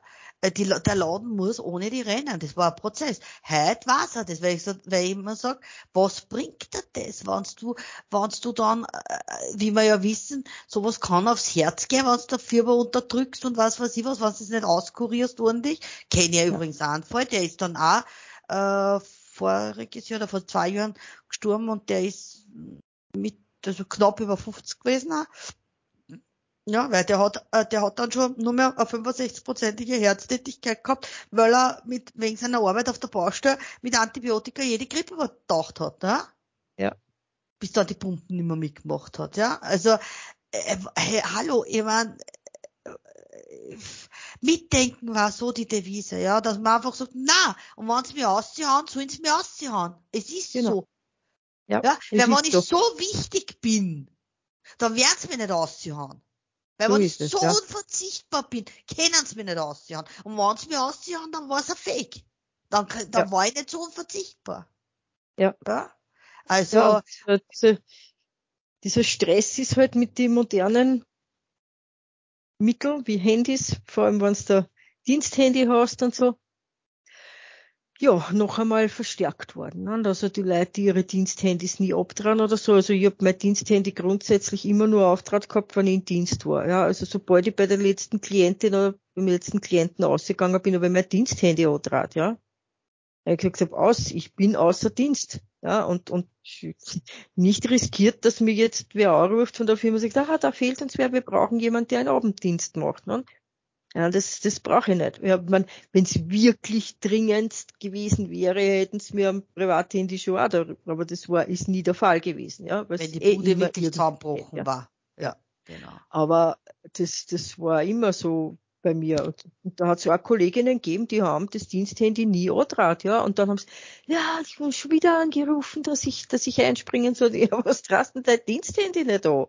Äh, die, der Laden muss ohne die rennen. Das war ein Prozess. Heute weiß er das, weil ich, so, weil ich immer sage, was bringt dir das, wenn du, wenn du dann, äh, wie wir ja wissen, sowas kann aufs Herz gehen, wenn du der Firma unterdrückst und was weiß ich was, wenn du es nicht auskurierst ordentlich. Kenne ja, übrigens auch einen Fall, der ist dann auch äh, voriges Jahr oder vor zwei Jahren gestorben und der ist mit also knapp über 50 gewesen. Auch. Ja, weil der hat, äh, der hat dann schon nur mehr eine 65-prozentige Herztätigkeit gehabt, weil er mit, wegen seiner Arbeit auf der Baustelle mit Antibiotika jede Grippe überdacht hat, ne? Ja. Bis dann die Pumpen nicht mehr mitgemacht hat, ja? Also, äh, hey, hallo, ich mein, äh, mitdenken war so die Devise, ja, dass man einfach sagt, na, und wenn sie mir ausziehen, sollen sie mir ausziehen. Es ist genau. so. Ja, ja weil wenn ich so. so wichtig bin, dann werden sie mir nicht ausziehen. Weil so wenn ich so ja. unverzichtbar bin, können sie mich nicht aussehen. Und wenn sie mich aussehen, dann war es ein Fake. Dann, dann ja. war ich nicht so unverzichtbar. Ja. ja? Also. Ja, dieser, dieser Stress ist halt mit den modernen Mitteln wie Handys, vor allem wenn du da Diensthandy hast und so, ja, noch einmal verstärkt worden. Ne? Also die Leute, die ihre Diensthandys nie abtragen oder so. Also ich habe mein Diensthandy grundsätzlich immer nur auftrat gehabt, wenn ich in Dienst war. Ja, also sobald ich bei der letzten Klientin oder beim letzten Klienten ausgegangen bin, habe ich mein Diensthandy antrat, ja. Ich habe gesagt, aus, ich bin außer Dienst. Ja, und, und nicht riskiert, dass mir jetzt wer anruft von der Firma und sagt, ah, da fehlt uns wer, wir brauchen jemanden, der einen Abenddienst macht. Ne? Ja, das, das brauche ich nicht. Ja, man, wenn es wirklich dringendst gewesen wäre, hätten sie mir am Privathandy schon auch da, aber das war, ist nie der Fall gewesen, ja. Wenn die eh Bude eh wirklich zusammenbrochen ja. war. Ja, genau. Aber das, das war immer so bei mir. Und, und da hat es auch Kolleginnen gegeben, die haben das Diensthandy nie antrat, ja. Und dann haben sie, ja, ich wurde schon wieder angerufen, dass ich, dass ich einspringen soll. Ja, was trast denn dein Diensthandy nicht an?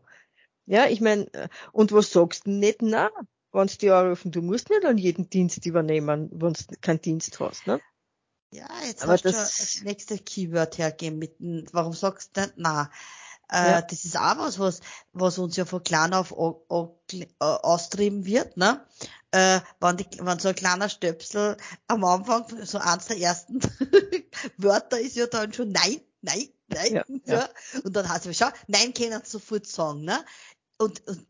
Ja, ich meine, und was sagst du nicht? Na, wenn die anrufen, du musst nicht an jeden Dienst übernehmen, wenn du keinen Dienst hast, ne? Ja, jetzt Aber hast du das, das nächste Keyword hergeben mit dem, warum sagst du nicht na? Äh, ja. Das ist auch was, was, was uns ja von klein auf austrieben wird, ne? Äh, wenn, die, wenn so ein kleiner Stöpsel am Anfang, so eins der ersten Wörter ist ja dann schon nein, nein, nein, ja, ja. ja. Und dann heißt es, schau, nein können sie sofort sagen, ne? Und, und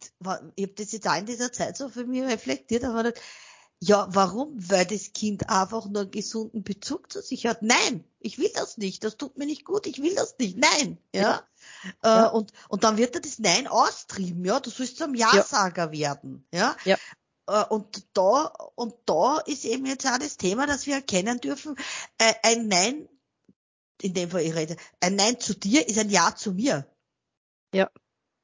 ich habe das jetzt auch in dieser Zeit so für mich reflektiert, aber nicht, ja, warum? Weil das Kind einfach nur einen gesunden Bezug zu sich hat. Nein, ich will das nicht. Das tut mir nicht gut. Ich will das nicht. Nein, ja. ja. Äh, und und dann wird er das Nein austrieben. Ja, du sollst zum Ja-Sager ja. werden. Ja. ja. Äh, und da und da ist eben jetzt auch das Thema, dass wir erkennen dürfen, äh, ein Nein, in dem Fall ich rede, ein Nein zu dir ist ein Ja zu mir. Ja.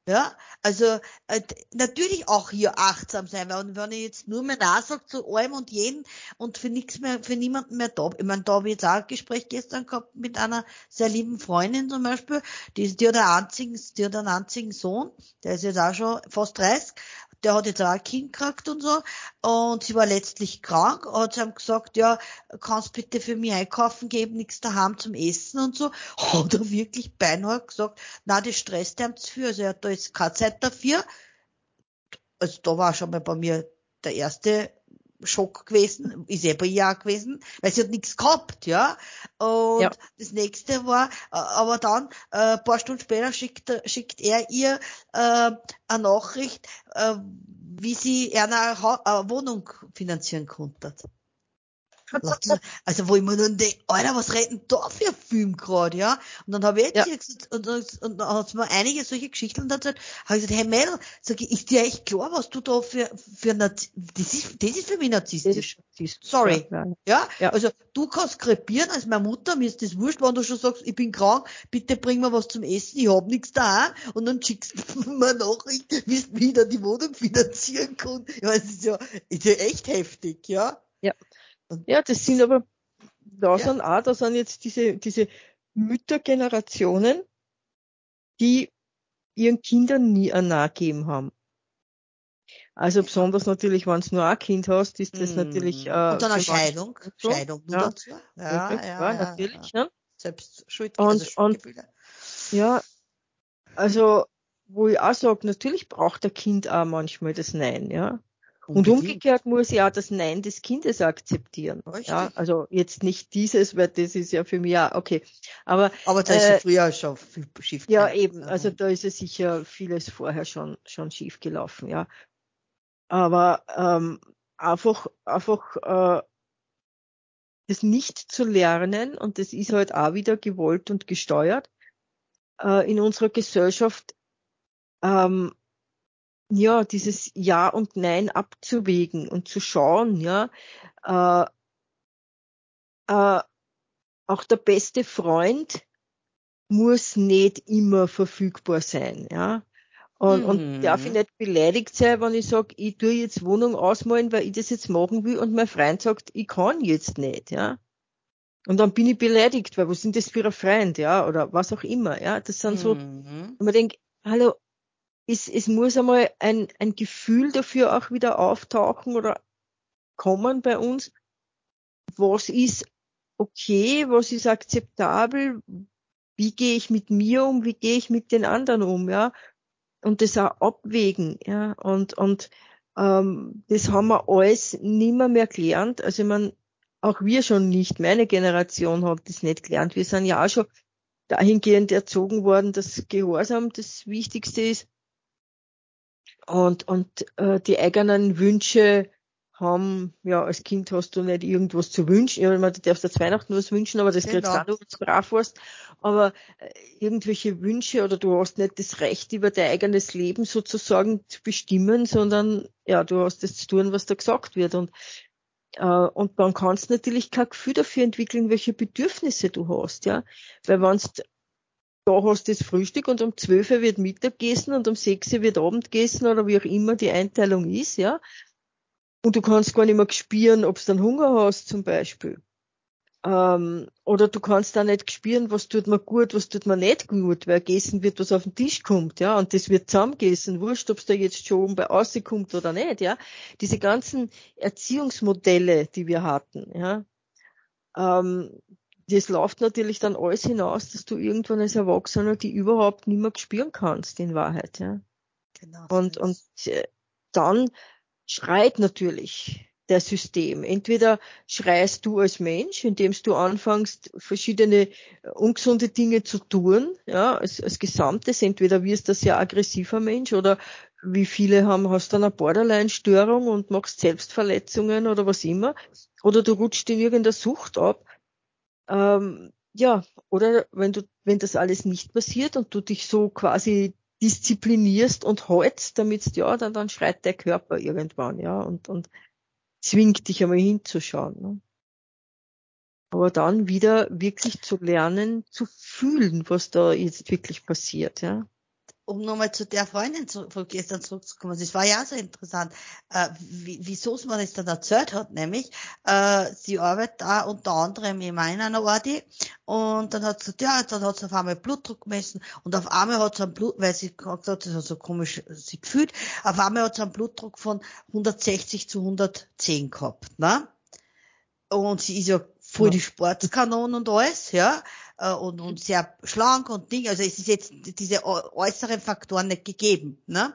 Ja, also äh, natürlich auch hier achtsam sein, weil wenn ich jetzt nur mehr nachsage zu allem und jeden und für nichts mehr, für niemanden mehr da, ich meine, da habe ich jetzt auch ein Gespräch gestern gehabt mit einer sehr lieben Freundin zum Beispiel, die, die hat einen einzigen, die hat einen einzigen Sohn, der ist jetzt auch schon fast 30 der hat jetzt auch ein Kind gekriegt und so. Und sie war letztlich krank, hat sie ihm gesagt, ja, kannst bitte für mich einkaufen geben, nichts daheim zum Essen und so. Hat er wirklich beinahe gesagt, na, das stresst ihm zu viel. Also er hat da jetzt keine Zeit dafür. Also da war schon mal bei mir der erste Schock gewesen, ist eh bei ihr gewesen, weil sie hat nichts gehabt, ja. Und ja. das nächste war, äh, aber dann, äh, paar Stunden später schickt, schickt er ihr äh, eine Nachricht, äh, wie sie eine Wohnung finanzieren konnte. Also wo ich mir dann denke, Alter, was redet denn da für ein Film gerade, ja? Und dann habe ich jetzt ja. gesagt, und, und, und dann hat mir einige solche Geschichten und dann habe ich gesagt, hey Mädel, sag ich, ist dir echt klar, was du da für, für Nazi das ist, das ist für mich narzisstisch. Sorry. Ja, ja. ja? Also du kannst krepieren als meine Mutter, mir ist das wurscht, wenn du schon sagst, ich bin krank, bitte bring mir was zum Essen, ich hab nichts da und dann schickst du mir Nachricht, wie du wieder die Wohnung finanzieren kannst. Ja, es ist ja, ist ja echt heftig, ja? Ja. Ja, das sind aber, da ja. sind auch, da sind jetzt diese, diese Müttergenerationen, die ihren Kindern nie ein gegeben haben. Also besonders natürlich, wenn du nur ein Kind hast, ist das mm. natürlich. Äh, und dann eine Scheidung. So. Scheidung nur ja. dazu. Ja, ja, ja, natürlich. Ja. Selbst Schuld, und, also und, Ja, also wo ich auch sage, natürlich braucht der Kind auch manchmal das Nein, ja. Und umgekehrt muss ich auch das Nein des Kindes akzeptieren. Richtig. Ja, also jetzt nicht dieses, weil das ist ja für mich ja okay. Aber, Aber da ist ja äh, früher schon viel schief Ja, eben. Also da ist es sicher vieles vorher schon, schon schief gelaufen, ja. Aber ähm, einfach, einfach äh, das nicht zu lernen, und das ist halt auch wieder gewollt und gesteuert, äh, in unserer Gesellschaft ähm, ja, dieses Ja und Nein abzuwägen und zu schauen, ja, äh, äh, auch der beste Freund muss nicht immer verfügbar sein, ja. Und, mhm. und darf ich nicht beleidigt sein, wenn ich sage, ich tue jetzt Wohnung ausmalen, weil ich das jetzt machen will und mein Freund sagt, ich kann jetzt nicht, ja. Und dann bin ich beleidigt, weil was sind das für ein Freund, ja, oder was auch immer, ja. Das sind so, mhm. und man denkt, hallo, es, es muss einmal ein, ein Gefühl dafür auch wieder auftauchen oder kommen bei uns. Was ist okay? Was ist akzeptabel? Wie gehe ich mit mir um? Wie gehe ich mit den anderen um? Ja, und das auch abwägen. Ja, und und ähm, das haben wir alles nimmer mehr gelernt. Also man auch wir schon nicht. Meine Generation hat das nicht gelernt. Wir sind ja auch schon dahingehend erzogen worden, dass Gehorsam das Wichtigste ist und, und äh, die eigenen Wünsche haben, ja, als Kind hast du nicht irgendwas zu wünschen. Ja, du darfst jetzt Weihnachten was wünschen, aber das kriegst genau. du auch, wenn du brav warst. Aber äh, irgendwelche Wünsche oder du hast nicht das Recht, über dein eigenes Leben sozusagen zu bestimmen, sondern ja, du hast das zu tun, was da gesagt wird. Und, äh, und dann kannst du natürlich kein Gefühl dafür entwickeln, welche Bedürfnisse du hast, ja. Weil wenn da hast du das Frühstück und um 12 Uhr wird Mittagessen und um 6 Uhr wird Abendessen oder wie auch immer die Einteilung ist, ja. Und du kannst gar nicht mehr spüren, ob du dann Hunger hast zum Beispiel. Ähm, oder du kannst da nicht spüren, was tut mir gut, was tut mir nicht gut, weil gegessen wird, was auf den Tisch kommt, ja, und das wird zusammengegessen, wurscht, ob es da jetzt schon bei rauskommt oder nicht, ja. Diese ganzen Erziehungsmodelle, die wir hatten, ja, ähm, das läuft natürlich dann alles hinaus, dass du irgendwann als Erwachsener die überhaupt nicht mehr spüren kannst, in Wahrheit, ja. Genau. Und, und äh, dann schreit natürlich der System. Entweder schreist du als Mensch, indem du anfängst, verschiedene äh, ungesunde Dinge zu tun, ja, als, als Gesamtes. Entweder wirst du ein sehr aggressiver Mensch oder wie viele haben, hast du eine Borderline-Störung und machst Selbstverletzungen oder was immer. Oder du rutscht in irgendeiner Sucht ab. Ähm, ja, oder wenn du, wenn das alles nicht passiert und du dich so quasi disziplinierst und hältst, damit ja, dann, dann schreit der Körper irgendwann, ja, und, und zwingt dich einmal hinzuschauen. Ne? Aber dann wieder wirklich zu lernen, zu fühlen, was da jetzt wirklich passiert, ja um nochmal zu der Freundin zu, von gestern zurückzukommen, das war ja so interessant, äh, wie, wieso es mir das dann erzählt hat, nämlich, äh, sie arbeitet da unter anderem in meiner Ordi und dann hat sie, ja, dann hat sie auf einmal Blutdruck gemessen und auf einmal hat sie einen Blut, weil sie gesagt hat, das hat so komisch sie gefühlt, auf einmal hat sie einen Blutdruck von 160 zu 110 gehabt, ne? Und sie ist ja voll die Sportskanone und alles, ja äh, und, und sehr schlank und Ding. Also es ist jetzt diese äußeren Faktoren nicht gegeben, ne?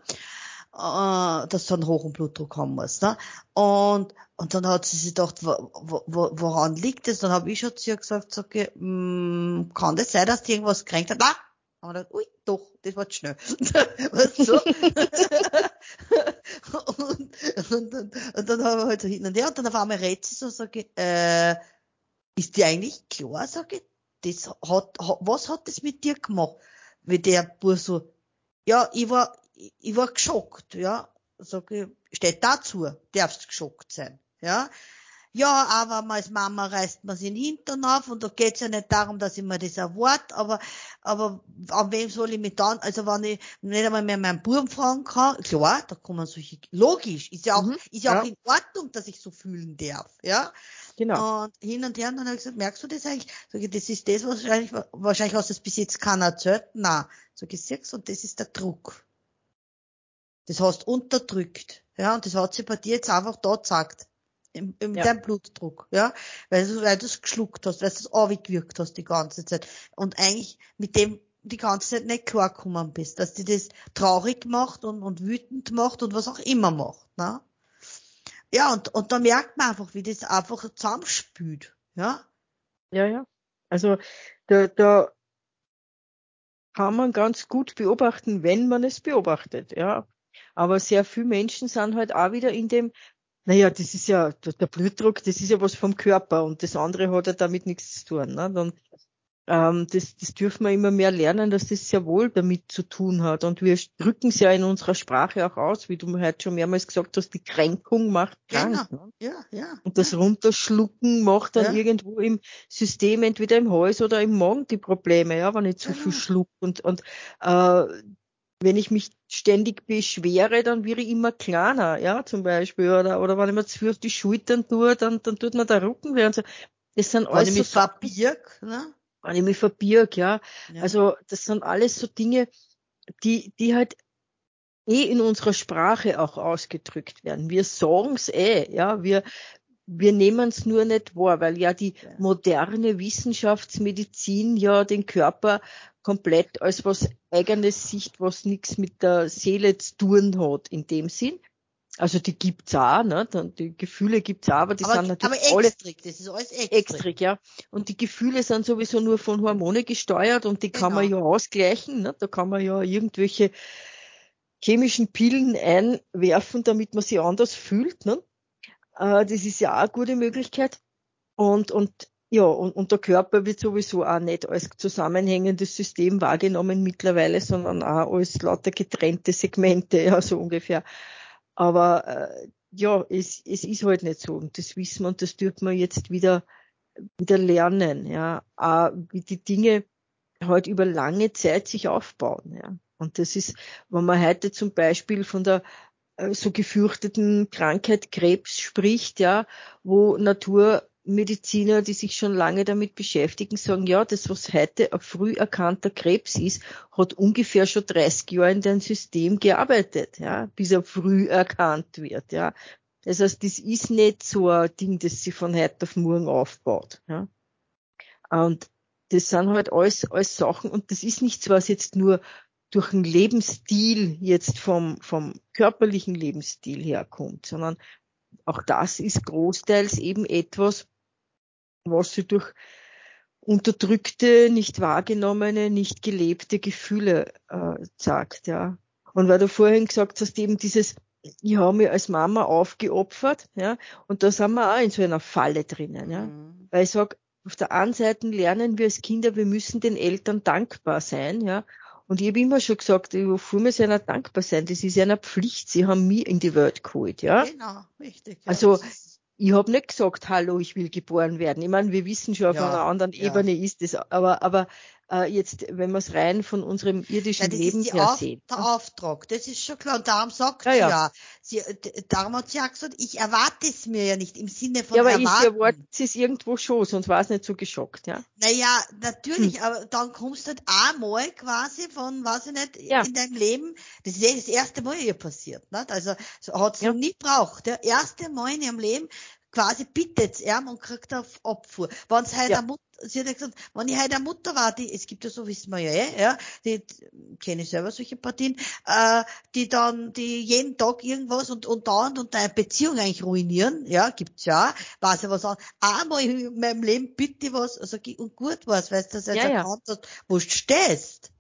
Äh, dass du einen hohen Blutdruck haben musst. Ne? Und, und dann hat sie sich gedacht, wo, wo, woran liegt das? Dann habe ich schon zu ihr gesagt, so, okay, mh, kann das sein, dass die irgendwas kränkt hat? Nein! Und dann, ui, doch, das war zu schnell. weißt du? und, und, und, und, dann haben wir halt so hin und her und dann auf einmal redet sie so, sage ich, äh, ist dir eigentlich klar, sage ich, das hat, was hat das mit dir gemacht? Wie der Bub so, ja, ich war, ich war geschockt, ja. Sag ich, steht dazu, darfst geschockt sein, ja. Ja, aber als Mama reißt man sich den Hintern auf und da geht's ja nicht darum, dass ich mir das erwarte, aber, aber an wem soll ich mich dann, also wenn ich nicht einmal mehr meinen Buben fragen kann, klar, da kommen solche, logisch, ist ja auch, mhm, ist ja, ja auch in Ordnung, dass ich so fühlen darf, ja. Genau. Und hin und her, und dann habe ich gesagt, merkst du das eigentlich? Sag ich, das ist das, wahrscheinlich, wahrscheinlich hast du es bis jetzt keiner erzählt. Nein. Sag ich, siehst und das ist der Druck. Das hast unterdrückt. Ja, und das hat sich bei dir jetzt einfach da gezeigt. Mit ja. deinem Blutdruck, ja, weil du, weil du es geschluckt hast, weil du es aufgewirkt hast die ganze Zeit. Und eigentlich mit dem die ganze Zeit nicht klargekommen bist, dass die das traurig macht und, und wütend macht und was auch immer macht, ne? Ja, und, und da merkt man einfach, wie das einfach zusammenspült, ja. Ja, ja. Also, da, da kann man ganz gut beobachten, wenn man es beobachtet, ja. Aber sehr viele Menschen sind halt auch wieder in dem, naja, das ist ja, der Blutdruck, das ist ja was vom Körper und das andere hat ja damit nichts zu tun. Ne? Dann ähm, das, das dürfen wir immer mehr lernen, dass das sehr wohl damit zu tun hat. Und wir drücken es ja in unserer Sprache auch aus, wie du heute schon mehrmals gesagt hast, die Kränkung macht krank. Genau. Ne? Ja, ja. Und das. Runterschlucken macht dann ja. irgendwo im System, entweder im Hals oder im Magen die Probleme, ja, wenn ich zu genau. viel schluck. Und, und äh, wenn ich mich ständig beschwere, dann werde ich immer kleiner, ja, zum Beispiel. Oder, oder wenn ich mir zu viel auf die Schultern tue, dann, dann tut mir der Rücken weh und so. Das sind alles so verbirg, ne? wenn ich mich verbirg, ja. ja. Also das sind alles so Dinge, die, die halt eh in unserer Sprache auch ausgedrückt werden. Wir sagen's eh, ja. Wir, wir nehmen es nur nicht wahr, weil ja die moderne Wissenschaftsmedizin ja den Körper komplett als was eigenes Sicht, was nichts mit der Seele zu tun hat in dem Sinn. Also die gibt's auch, ne? Die Gefühle gibt's auch, aber die aber, sind natürlich aber extrig, alle das ist alles extrig. extrig, ja. Und die Gefühle sind sowieso nur von Hormone gesteuert und die genau. kann man genau. ja ausgleichen, ne? Da kann man ja irgendwelche chemischen Pillen einwerfen, damit man sich anders fühlt, ne? Äh, das ist ja auch eine gute Möglichkeit. Und, und ja, und, und der Körper wird sowieso auch nicht als zusammenhängendes System wahrgenommen mittlerweile, sondern auch als lauter getrennte Segmente, ja, so ungefähr. Aber äh, ja, es, es ist halt nicht so und das wissen wir und das dürfen wir jetzt wieder wieder lernen, ja, äh, wie die Dinge halt über lange Zeit sich aufbauen, ja. Und das ist, wenn man heute zum Beispiel von der äh, so gefürchteten Krankheit Krebs spricht, ja, wo Natur Mediziner, die sich schon lange damit beschäftigen, sagen, ja, das, was heute ein früh erkannter Krebs ist, hat ungefähr schon 30 Jahre in dein System gearbeitet, ja, bis er früh erkannt wird, ja. Das heißt, das ist nicht so ein Ding, das sich von heute auf morgen aufbaut, ja. Und das sind halt alles, alles Sachen und das ist nichts, was jetzt nur durch einen Lebensstil jetzt vom, vom körperlichen Lebensstil herkommt, sondern auch das ist großteils eben etwas, was sie durch unterdrückte, nicht wahrgenommene, nicht gelebte Gefühle äh, sagt, ja. Und weil du vorhin gesagt hast, eben dieses, ich habe mich als Mama aufgeopfert, ja, und da sind wir auch in so einer Falle drinnen, ja. Mhm. Weil ich sag, auf der einen Seite lernen wir als Kinder, wir müssen den Eltern dankbar sein, ja. Und ich habe immer schon gesagt, wofür wir einer dankbar sein, das ist ja eine Pflicht, sie haben mich in die Welt geholt, ja. Genau, richtig. Ja. Also ich habe nicht gesagt, hallo, ich will geboren werden. Ich meine, wir wissen schon, auf ja, einer anderen ja. Ebene ist es, aber, aber äh, jetzt, wenn wir es rein von unserem irdischen ja, Leben her Auf, sehen. Der Auftrag, das ist schon klar. Und darum sagt ja, sie ja. Sie, darum hat sie auch gesagt, ich erwarte es mir ja nicht im Sinne von Ja, aber erwarten. ich erwarte es irgendwo schon, sonst war es nicht so geschockt, ja. Naja, natürlich, hm. aber dann kommst du halt einmal quasi von, weiß ich nicht, ja. in deinem Leben, das ist ja das erste Mal ihr passiert, nicht? Also, so hat es ja. noch nie braucht. Der erste Mal in ihrem Leben quasi bittet er und kriegt auf Abfuhr. Wenn es halt ja. Mutter, sie hat ja gesagt, wenn ich halt eine Mutter war, die, es gibt ja so, wissen wir ja eh, ja, die, kenne ich selber solche Partien, äh, die dann, die jeden Tag irgendwas und, und dauernd und deine Beziehung eigentlich ruinieren, ja, gibt's ja, weiß ja was an. Einmal in meinem Leben bitte was, also, und gut was, weißt du, dass du ja, erkannt ja. hast, wo du stehst.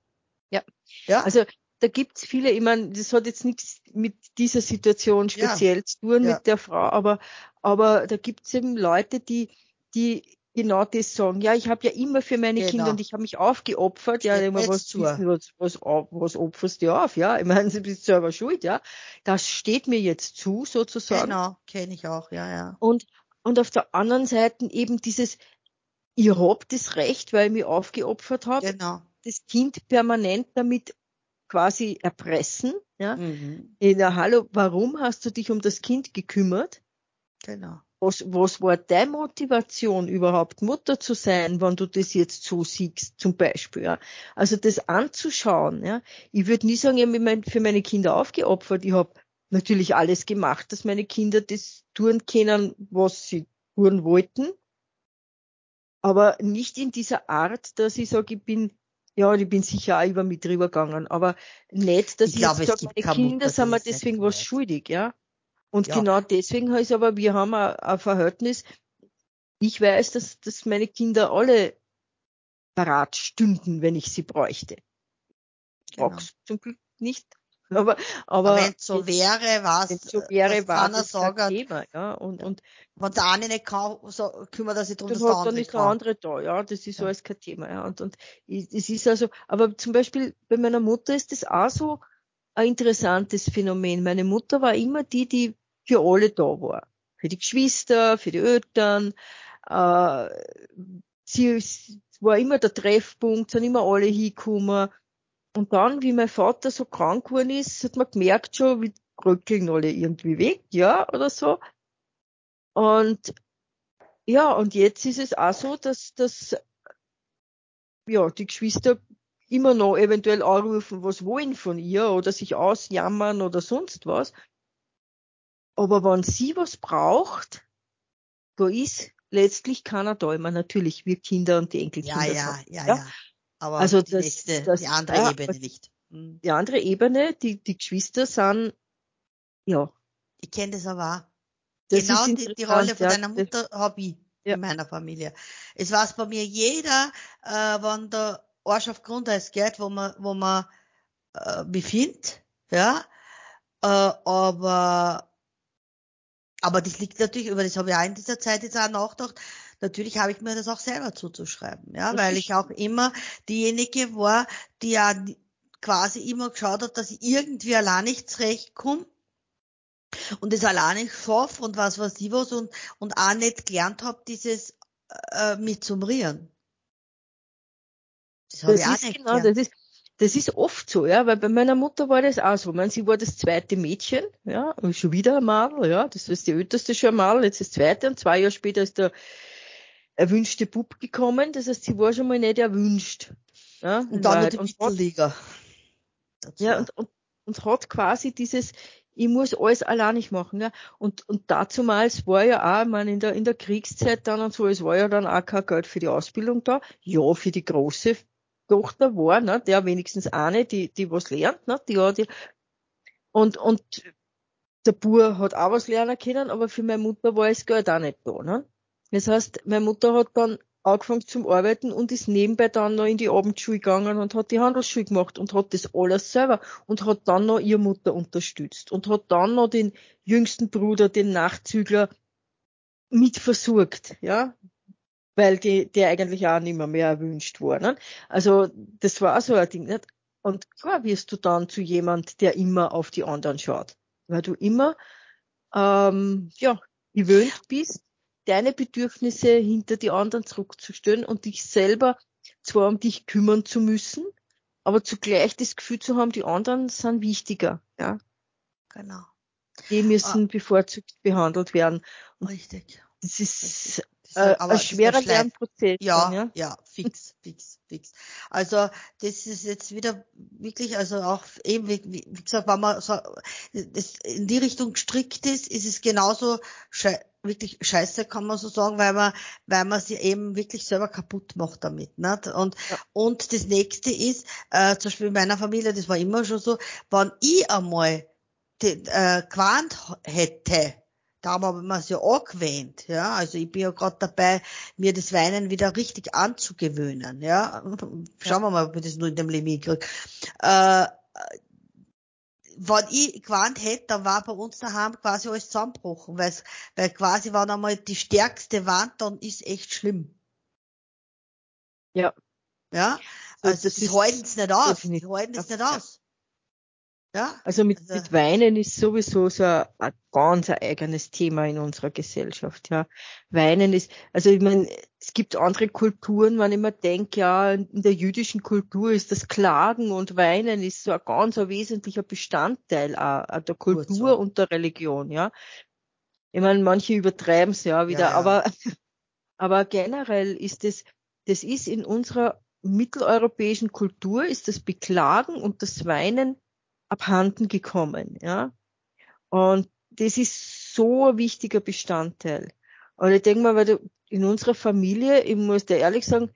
Ja. Ja. Also, da gibt's viele, ich meine, das hat jetzt nichts mit dieser Situation speziell ja. zu tun ja. mit der Frau, aber, aber da gibt's eben Leute, die, die genau das sagen. Ja, ich habe ja immer für meine genau. Kinder und ich habe mich aufgeopfert. Ja, immer was, was, was, was opferst du auf? Ja, ich meine, du bist selber schuld, ja. Das steht mir jetzt zu, sozusagen. Genau, kenne ich auch, ja, ja. Und, und auf der anderen Seite eben dieses, ihr habt das Recht, weil ich mich aufgeopfert habe. Genau. Das Kind permanent damit quasi erpressen. Ja? Mhm. Ja, hallo, warum hast du dich um das Kind gekümmert? Genau. Was, was war deine Motivation überhaupt, Mutter zu sein, wenn du das jetzt so siehst, zum Beispiel? Ja? Also das anzuschauen. Ja? Ich würde nie sagen, ich habe für meine Kinder aufgeopfert. Ich habe natürlich alles gemacht, dass meine Kinder das tun können, was sie tun wollten. Aber nicht in dieser Art, dass ich sage, ich bin ja, ich bin sicher auch über mich drüber gegangen, aber nicht, dass ich, ich glaube, sage, meine Kinder sind mir deswegen was schuldig, ja. Und ja. genau deswegen heißt aber, wir haben ein, Verhältnis. Ich weiß, dass, dass meine Kinder alle parat stünden, wenn ich sie bräuchte. Genau. zum Glück nicht. Aber, aber, aber wenn es so wäre, was, wenn so wäre, war es kein Thema, ja. Und, und wenn der eine nicht kann, so kümmert er sich darum, dass der andere dann ist der andere da, ja. Das ist ja. alles kein Thema, ja. Und, und es ist also, aber zum Beispiel bei meiner Mutter ist das auch so ein interessantes Phänomen. Meine Mutter war immer die, die für alle da war. Für die Geschwister, für die Eltern, äh, sie war immer der Treffpunkt, sind immer alle hingekommen und dann, wie mein Vater so krank geworden ist, hat man gemerkt schon, wie rückeln alle irgendwie weg, ja, oder so. Und ja, und jetzt ist es auch so, dass, dass ja, die Geschwister immer noch eventuell anrufen, was wollen von ihr oder sich ausjammern oder sonst was. Aber wenn sie was braucht, da ist letztlich keiner da. Meine, natürlich, wir Kinder und die Enkelkinder. Ja, ja, ja, ja, ja. Aber also die, das, nächste, das, die andere ja, Ebene nicht. Hm. Die andere Ebene, die, die Geschwister sind, ja. Ich kenne das aber auch. Das genau die, die, Rolle von deiner Mutter habe ich in meiner Familie. Es weiß bei mir jeder, äh, wenn der Arsch auf Grundeis geht, wo man, wo man äh, befindet, ja, äh, aber aber das liegt natürlich, über das habe ich auch in dieser Zeit jetzt auch nachgedacht, natürlich habe ich mir das auch selber zuzuschreiben, ja, das weil ich auch immer diejenige war, die ja quasi immer geschaut hat, dass ich irgendwie allein nicht zurechtkomme und das allein nicht schaffe und was weiß ich was und, und auch nicht gelernt habe, dieses äh, mit zum Rieren. Das ich auch nicht genau. Das ist, das ist oft so, ja, weil bei meiner Mutter war das auch so. Meine, sie war das zweite Mädchen, ja, und schon wieder einmal, ja, das ist die älteste schon einmal, jetzt das zweite und zwei Jahre später ist der erwünschte Bub gekommen, das heißt, sie war schon mal nicht erwünscht. Ja, und dann noch die Mittelliga. Ja, und, und, und hat quasi dieses, ich muss alles alleinig machen. Ja. Und, und dazumals war ja auch, ich meine, in der, in der Kriegszeit dann und so, es war ja dann auch kein Geld für die Ausbildung da. Ja, für die große Tochter war, ne, der wenigstens eine, die, die was lernt, ne, die hat und, und der Bur hat auch was lernen können, aber für meine Mutter war das Geld auch nicht da, ne. Das heißt, meine Mutter hat dann angefangen zum Arbeiten und ist nebenbei dann noch in die Abendschule gegangen und hat die Handelsschule gemacht und hat das alles selber und hat dann noch ihre Mutter unterstützt und hat dann noch den jüngsten Bruder, den Nachzügler, mit versorgt, ja, weil die, der eigentlich auch nicht mehr, mehr erwünscht war. Ne? Also das war so ein Ding. Nicht? Und klar wirst du dann zu jemand, der immer auf die anderen schaut, weil du immer ähm, ja gewöhnt bist, deine Bedürfnisse hinter die anderen zurückzustellen und dich selber zwar um dich kümmern zu müssen, aber zugleich das Gefühl zu haben, die anderen sind wichtiger, ja. Genau. Die müssen ah. bevorzugt behandelt werden. Und Richtig. Das ist äh, aber ein schwerer Lernprozess. Ja, ja, ja, fix, fix, fix. Also das ist jetzt wieder wirklich, also auch eben, wie, wie gesagt, wenn man so das in die Richtung gestrickt ist, ist es genauso sche wirklich scheiße, kann man so sagen, weil man, weil man sie eben wirklich selber kaputt macht damit. Nicht? Und, ja. und das nächste ist, äh, zum Beispiel in meiner Familie, das war immer schon so, wenn ich einmal den, äh, gewarnt hätte, Darum habe ich mir es ja angewöhnt, ja. Also ich bin ja gerade dabei, mir das Weinen wieder richtig anzugewöhnen, ja. Schauen wir mal, ob ich das nur in dem Leben kriege. Äh, wenn ich gewarnt hätte, dann war bei uns daheim quasi alles zusammengebrochen, weil, weil quasi war einmal die stärkste Wand, dann ist echt schlimm. Ja. Ja, also das, das halten es nicht aus. Die halten es nicht aus. Ja? Also mit, also mit Weinen ist sowieso so ein, ein ganz ein eigenes Thema in unserer Gesellschaft. Ja, Weinen ist, also ich meine, es gibt andere Kulturen, wenn ich mir denke, ja, in der jüdischen Kultur ist das Klagen und Weinen ist so ein ganz ein wesentlicher Bestandteil auch, der Kultur so. und der Religion. Ja, ich meine, manche übertreiben es ja wieder, ja, ja. aber aber generell ist es, das ist in unserer mitteleuropäischen Kultur ist das Beklagen und das Weinen abhanden gekommen, ja. Und das ist so ein wichtiger Bestandteil. Und ich denke mal, weil du in unserer Familie, ich muss dir ehrlich sagen,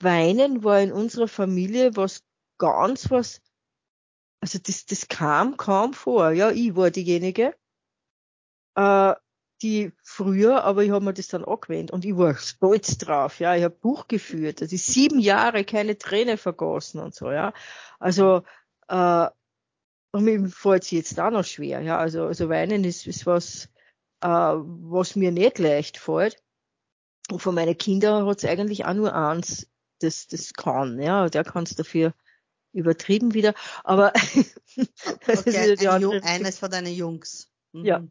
Weinen war in unserer Familie was ganz was, also das, das kam kaum vor. Ja, ich war diejenige, äh, die früher, aber ich habe mir das dann angewöhnt und ich war stolz drauf. Ja, ich habe Buch geführt, also sieben Jahre keine Träne vergossen und so. Ja, also äh, und mir fällt es jetzt auch noch schwer. Ja, also, also weinen ist, ist was, äh, was mir nicht leicht fällt. Und von meinen Kindern hat es eigentlich auch nur eins, das, das kann. Ja, der kann es dafür übertrieben wieder. Aber das okay, ist ein Jung, eines von deinen Jungs. Mhm. Ja.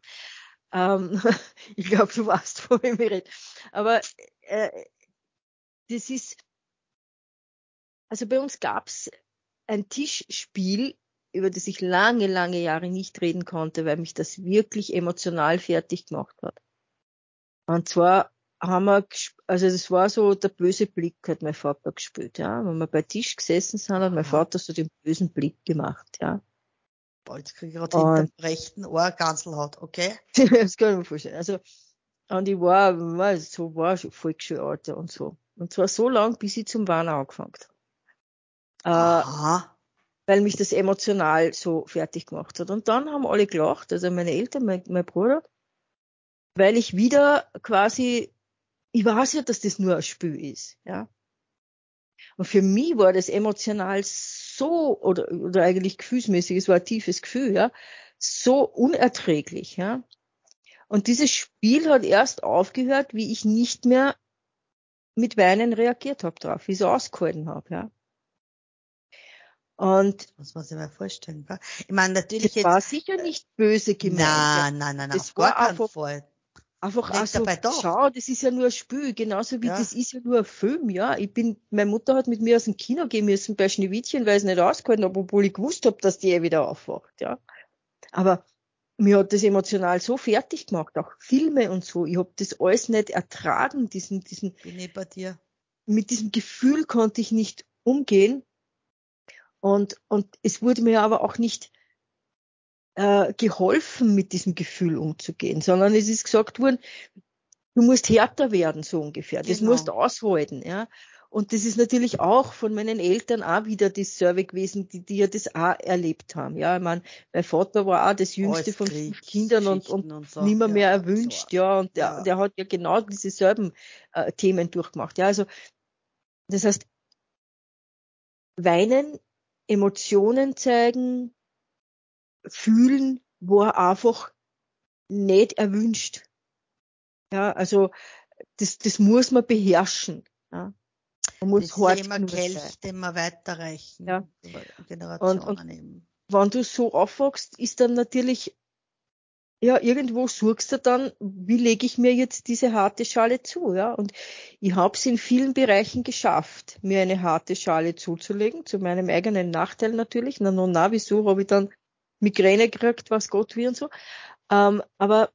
Ähm, ich glaube, du weißt, von wem ich rede. Aber äh, das ist, also bei uns gab's ein Tischspiel über das ich lange, lange Jahre nicht reden konnte, weil mich das wirklich emotional fertig gemacht hat. Und zwar haben wir, also das war so der böse Blick, hat mein Vater gespielt, ja. Wenn wir bei Tisch gesessen sind, hat mein Vater so den bösen Blick gemacht, ja. Boah, jetzt kriege ich gerade hinter dem rechten Ohr Ganselhaut, okay? das kann ich mir vorstellen. Also, und ich war, war so war schon Volksschulalter und so. Und zwar so lang, bis ich zum Wahn angefangen habe. Äh, weil mich das emotional so fertig gemacht hat. Und dann haben alle gelacht, also meine Eltern, mein, mein Bruder, weil ich wieder quasi, ich weiß ja, dass das nur ein Spiel ist, ja. Und für mich war das emotional so, oder, oder eigentlich gefühlsmäßig, es war ein tiefes Gefühl, ja, so unerträglich, ja. Und dieses Spiel hat erst aufgehört, wie ich nicht mehr mit Weinen reagiert habe drauf, wie ich so ausgehalten habe, ja. Und das muss ich mir vorstellen. Gell? Ich meine, natürlich das jetzt, war sicher nicht böse gemeint. Nein, nein, nein, das war einfach, Fall. einfach also, schau, das ist ja nur ein Spiel, genauso wie ja. das ist ja nur ein Film, ja. Ich bin, meine Mutter hat mit mir aus dem Kino gehen müssen bei Schneewittchen, weil ich es nicht ausgehalten habe, obwohl ich gewusst habe, dass die eh wieder aufwacht, ja. Aber mir hat das emotional so fertig gemacht, auch Filme und so. Ich habe das alles nicht ertragen, diesen, diesen. Bin ich bei dir. Mit diesem Gefühl konnte ich nicht umgehen. Und, und es wurde mir aber auch nicht äh, geholfen, mit diesem Gefühl umzugehen, sondern es ist gesagt worden, du musst härter werden, so ungefähr. Das genau. musst aushalten, ja. Und das ist natürlich auch von meinen Eltern auch wieder das Survey gewesen, die, die ja das auch erlebt haben. Ja, ich meine, mein Vater war auch das jüngste von fünf Kindern und, und, und so. nimmer mehr ja, erwünscht, so. ja. Und der, ja. der hat ja genau dieselben äh, Themen durchgemacht. Ja, also das heißt, weinen, Emotionen zeigen, fühlen, war einfach nicht erwünscht. Ja, also das, das muss man beherrschen. Ja. Man muss das hart immer Kelch, den man weiterreichen. Ja. Generationen und, und eben. Wenn du so aufwachst, ist dann natürlich, ja, irgendwo suchst du dann, wie lege ich mir jetzt diese harte Schale zu, ja? Und ich habe es in vielen Bereichen geschafft, mir eine harte Schale zuzulegen, zu meinem eigenen Nachteil natürlich. Na, na, na, wieso habe ich dann Migräne gekriegt, was Gott will und so. Ähm, aber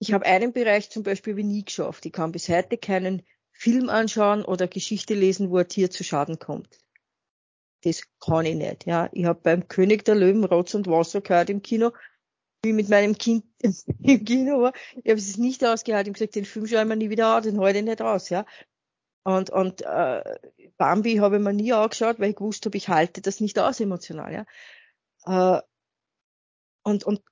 ich habe einen Bereich zum Beispiel wie nie geschafft. Ich kann bis heute keinen Film anschauen oder Geschichte lesen, wo ein Tier zu Schaden kommt. Das kann ich nicht. Ja, ich habe beim König der Löwen Rotz und Wasser gehört im Kino, wie mit meinem Kind im Kino war. Ich habe es nicht ausgehalten. Ich habe gesagt, den Film schaue ich mir nie wieder an, den ich nicht aus. Ja. Und, und äh, Bambi habe ich mir nie angeschaut, weil ich gewusst habe, ich halte das nicht aus emotional. Ja. Äh, und, und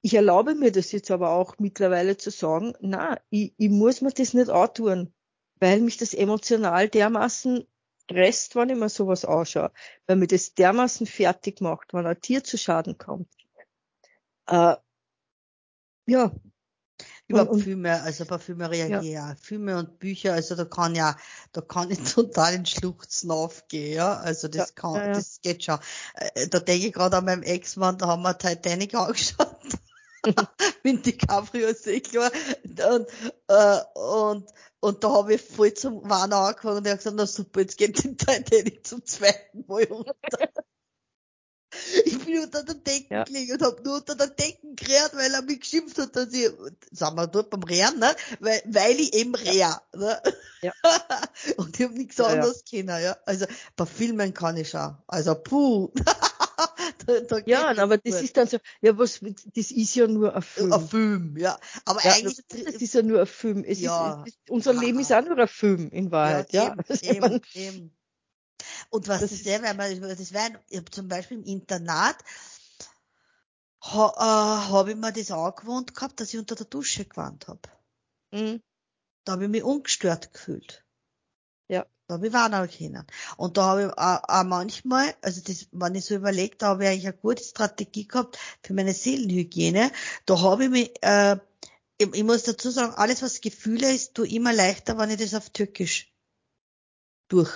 ich erlaube mir das jetzt aber auch mittlerweile zu sagen, na, ich, ich muss mir das nicht antun weil mich das emotional dermaßen stresst, wenn ich mir sowas anschaue, weil mir das dermaßen fertig macht, wenn ein Tier zu Schaden kommt. Äh, ja. Über und, Filme, also bei Filmen reagiere ja. ja. Filme und Bücher, also da kann ja, da kann ich total in Schluchzen aufgehen, ja. Also das ja, kann, ja, das geht schon. Äh, da denke ich gerade an meinem Ex-Mann, da haben wir Titanic angeschaut. Mit DiCaprio sehr klar. Und, äh, und und da habe ich voll zum Warnen angefangen und er hat gesagt, na super, jetzt geht die Titanic zum zweiten Mal runter. Ich bin unter der Decken ja. gelegen und habe nur unter der Decken gerät, weil er mich geschimpft hat, dass ich, sagen wir dort beim Rehren, ne? Weil, weil ich eben rehr, ne? Ja. und ich habe nichts anderes ja, ja. können, ja. Also bei Filmen kann ich schon. Also puh. da, da ja, aber das gut. ist dann so, ja, was, das ist ja nur ein Film. Ein Film, ja. Aber ja, eigentlich. Das, das, ist ja nur ein Film. Es ja. Ist, unser Leben ist auch nur ein Film, in Wahrheit, ja. ja. Eben, eben, eben. Und was das, ist sehr, weil man, das wäre, zum Beispiel im Internat, ha, äh, habe ich mir das angewohnt gehabt, dass ich unter der Dusche gewarnt habe. Mhm. Da habe ich mich ungestört gefühlt. Ja. Da habe ich warnen können. Und da habe ich auch, auch manchmal, also das, wenn ich so überlegt, da habe ich eigentlich eine gute Strategie gehabt für meine Seelenhygiene. Da habe ich mich, äh, ich, ich muss dazu sagen, alles was Gefühle ist, tu immer leichter, wenn ich das auf Türkisch durch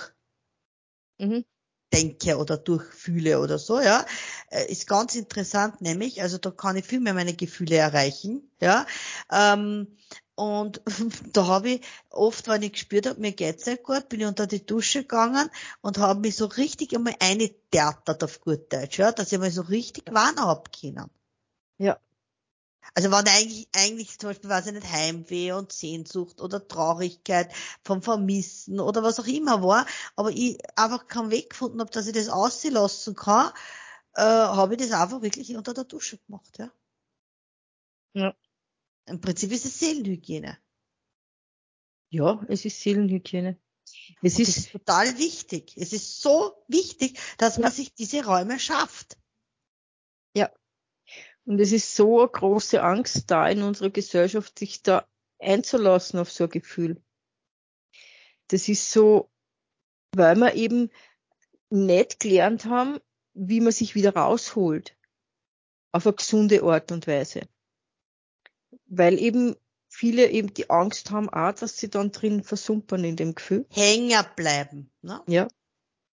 mhm. denke oder durchfühle oder so, ja. Äh, ist ganz interessant, nämlich, also da kann ich viel mehr meine Gefühle erreichen, ja. Ähm, und da habe ich oft, wenn ich gespürt habe, mir geht's nicht gut, bin ich unter die Dusche gegangen und habe mich so richtig einmal eingetheatert auf gut Deutsch, ja, dass ich mal so richtig warnen hab können. Ja. Also wenn eigentlich, eigentlich zum Beispiel, weiß ich nicht, Heimweh und Sehnsucht oder Traurigkeit vom Vermissen oder was auch immer war, aber ich einfach keinen Weg gefunden habe, dass ich das aussehen lassen kann, äh, habe ich das einfach wirklich unter der Dusche gemacht, ja. Ja. Im Prinzip ist es Seelenhygiene. Ja, es ist Seelenhygiene. Es ist, ist, total wichtig. Es ist so wichtig, dass ja. man sich diese Räume schafft. Und es ist so eine große Angst da in unserer Gesellschaft, sich da einzulassen auf so ein Gefühl. Das ist so, weil wir eben nicht gelernt haben, wie man sich wieder rausholt. Auf eine gesunde Art und Weise weil eben viele eben die Angst haben auch, dass sie dann drin versumpern in dem Gefühl. Hänger bleiben, ne? Ja.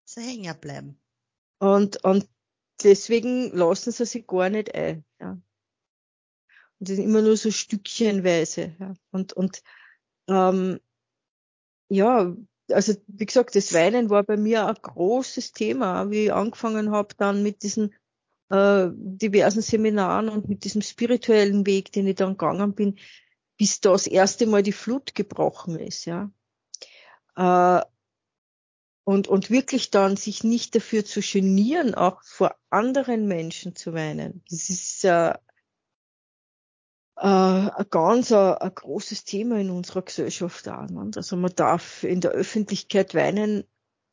So hänger bleiben. Und, und deswegen lassen sie sich gar nicht ein, ja. Und das ist immer nur so stückchenweise, ja. Und, und, ähm, ja, also wie gesagt, das Weinen war bei mir ein großes Thema, wie ich angefangen habe dann mit diesen äh, diversen Seminaren und mit diesem spirituellen Weg, den ich dann gegangen bin, bis da das erste Mal die Flut gebrochen ist, ja. Äh, und, und wirklich dann sich nicht dafür zu genieren, auch vor anderen Menschen zu weinen. Das ist äh, äh, ein ganz ein, ein großes Thema in unserer Gesellschaft auch. Also man darf in der Öffentlichkeit weinen,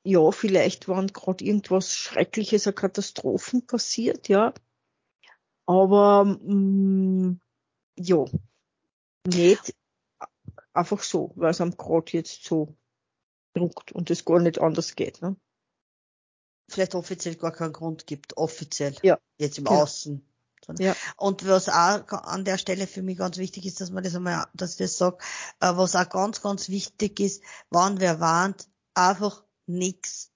ja, vielleicht wann gerade irgendwas Schreckliches, eine Katastrophen passiert, ja. Aber mh, mm, ja, nicht einfach so, weil es am gerade jetzt so druckt und es gar nicht anders geht. Ne? Vielleicht offiziell gar keinen Grund gibt, offiziell. Ja. Jetzt im genau. Außen. Ja. Und was auch an der Stelle für mich ganz wichtig ist, dass man das einmal, dass ich das sage, äh, was auch ganz, ganz wichtig ist, wann wer warnt, einfach nichts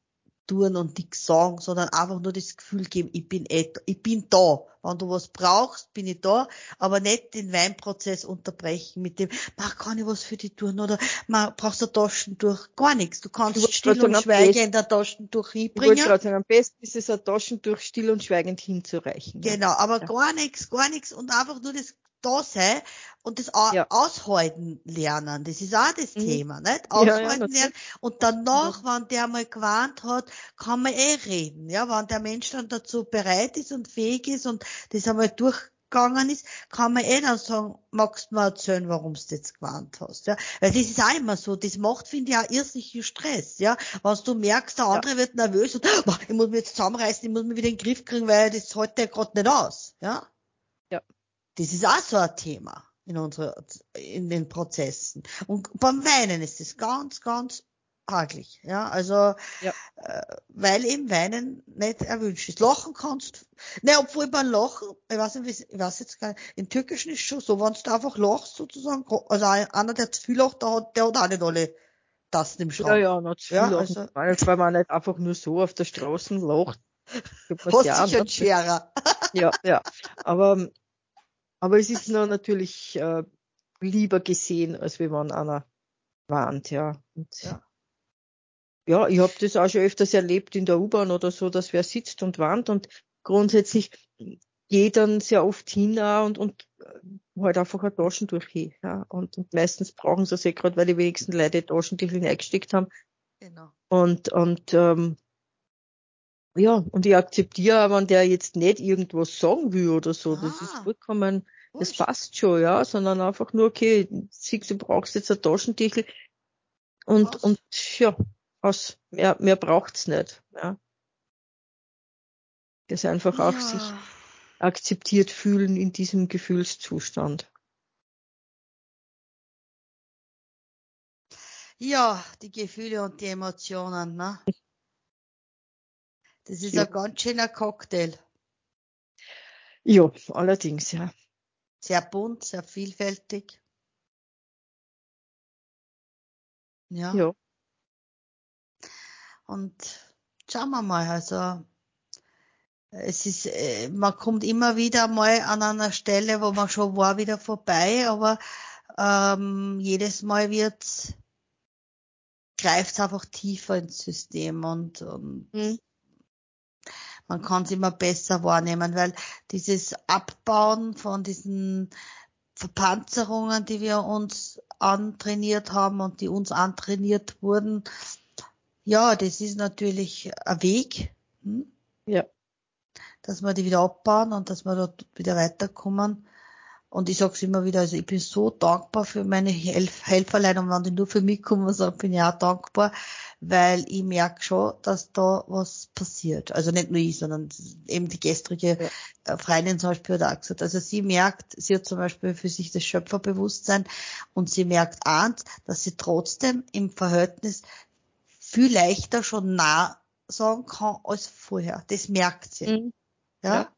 tun und nichts sagen, sondern einfach nur das Gefühl geben, ich bin eh, ich bin da. Wenn du was brauchst, bin ich da, aber nicht den Weinprozess unterbrechen mit dem, mach kann ich was für dich tun oder mach, brauchst du Taschentuch, gar nichts. Du kannst du still und schweigend ein Taschentuch hinbringen. Ich sagen, am besten ist es ein Taschentuch still und schweigend hinzureichen. Genau, aber ja. gar nichts, gar nichts und einfach nur das da sein und das ja. aushalten lernen. Das ist auch das mhm. Thema, nicht? Aushalten ja, lernen. Und danach, wenn der mal gewarnt hat, kann man eh reden. Ja, wenn der Mensch dann dazu bereit ist und fähig ist und das einmal durchgegangen ist, kann man eh dann sagen, magst du mir erzählen, warum du jetzt gewarnt hast, ja. Weil das ist auch immer so, das macht, finde ich, auch irrsinnigen Stress, ja. Wenn du merkst, der andere ja. wird nervös und, ich muss mich jetzt zusammenreißen, ich muss mich wieder in den Griff kriegen, weil das hält der gerade nicht aus, ja. Das ist auch so ein Thema in unserer, in den Prozessen. Und beim Weinen ist es ganz, ganz haglich, ja, also, ja. Äh, weil eben Weinen nicht erwünscht ist. Lachen kannst, ne, obwohl beim Lachen, ich weiß nicht, ich weiß jetzt gar nicht, im Türkischen ist schon so, wenn du einfach lachst sozusagen, also einer, der zu viel lacht, der hat, der hat auch nicht alle Tasten im Schrank. Ja, ja, nicht zu viel ja, lachen. Also, weil man nicht einfach nur so auf der Straße lacht. Hast ja, dich ein Scherer. ja, ja, aber aber es ist nur natürlich äh, lieber gesehen, als wenn man einer warnt, ja. Und, ja. ja, ich habe das auch schon öfters erlebt in der U-Bahn oder so, dass wer sitzt und warnt und grundsätzlich geht dann sehr oft hin und, und äh, halt einfach ein Taschentuch hin. Ja. Und, und meistens brauchen sie es eh gerade, weil die wenigsten Leute Taschentücher eingesteckt haben. Genau. Und, und ähm, ja, und ich akzeptiere, wenn der jetzt nicht irgendwas sagen will oder so, ah. das ist ah. vollkommen das passt schon, ja, sondern einfach nur, okay, siehst du brauchst jetzt ein Taschentüchel und, Was? und, ja, was, mehr, mehr braucht's nicht, ja. Das einfach ja. auch sich akzeptiert fühlen in diesem Gefühlszustand. Ja, die Gefühle und die Emotionen, ne? Das ist ja. ein ganz schöner Cocktail. Ja, allerdings, ja sehr bunt, sehr vielfältig. Ja. ja. Und schauen wir mal, also es ist, äh, man kommt immer wieder mal an einer Stelle, wo man schon war, wieder vorbei, aber ähm, jedes Mal wird greift es einfach tiefer ins System und, und mhm man kann es immer besser wahrnehmen, weil dieses Abbauen von diesen Verpanzerungen, die wir uns antrainiert haben und die uns antrainiert wurden, ja, das ist natürlich ein Weg. Hm? Ja. Dass wir die wieder abbauen und dass wir dort wieder weiterkommen. Und ich sag's immer wieder, also ich bin so dankbar für meine Helf Helferlein und wenn die nur für mich kommen, so bin ich auch dankbar, weil ich merke schon, dass da was passiert. Also nicht nur ich, sondern eben die gestrige ja. Äh, Freundin zum Beispiel hat auch gesagt, also sie merkt, sie hat zum Beispiel für sich das Schöpferbewusstsein und sie merkt eins, dass sie trotzdem im Verhältnis viel leichter schon nah sagen kann als vorher. Das merkt sie. Mhm. ja? ja.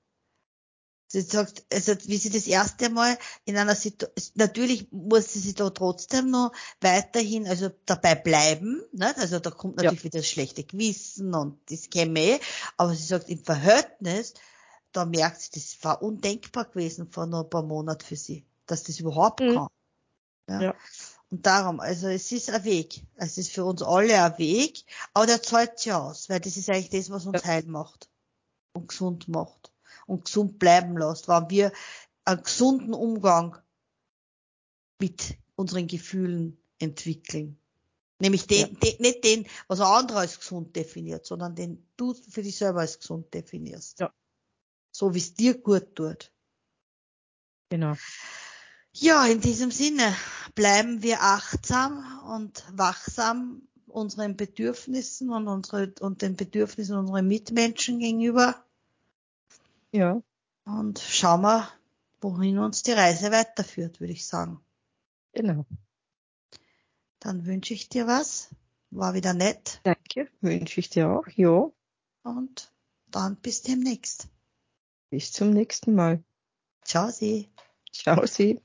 Sie sagt, also wie sie das erste Mal in einer Situation, natürlich muss sie sich da trotzdem noch weiterhin, also dabei bleiben, ne? also da kommt natürlich ja. wieder das schlechte Gewissen und das käme eh, aber sie sagt, im Verhältnis, da merkt sie, das war undenkbar gewesen vor noch ein paar Monaten für sie, dass das überhaupt mhm. kann. Ja? ja. Und darum, also es ist ein Weg. Es ist für uns alle ein Weg, aber der zahlt sich aus, weil das ist eigentlich das, was uns ja. heil macht und gesund macht. Und gesund bleiben lässt, wenn wir einen gesunden Umgang mit unseren Gefühlen entwickeln. Nämlich den, ja. den, nicht den, was ein anderer als gesund definiert, sondern den du für dich selber als gesund definierst. Ja. So wie es dir gut tut. Genau. Ja, in diesem Sinne bleiben wir achtsam und wachsam unseren Bedürfnissen und unsere, und den Bedürfnissen unserer Mitmenschen gegenüber. Ja. Und schauen wir, wohin uns die Reise weiterführt, würde ich sagen. Genau. Dann wünsche ich dir was. War wieder nett. Danke, wünsche ich dir auch, ja. Und dann bis demnächst. Bis zum nächsten Mal. Ciao, Sie. Ciao, Sie.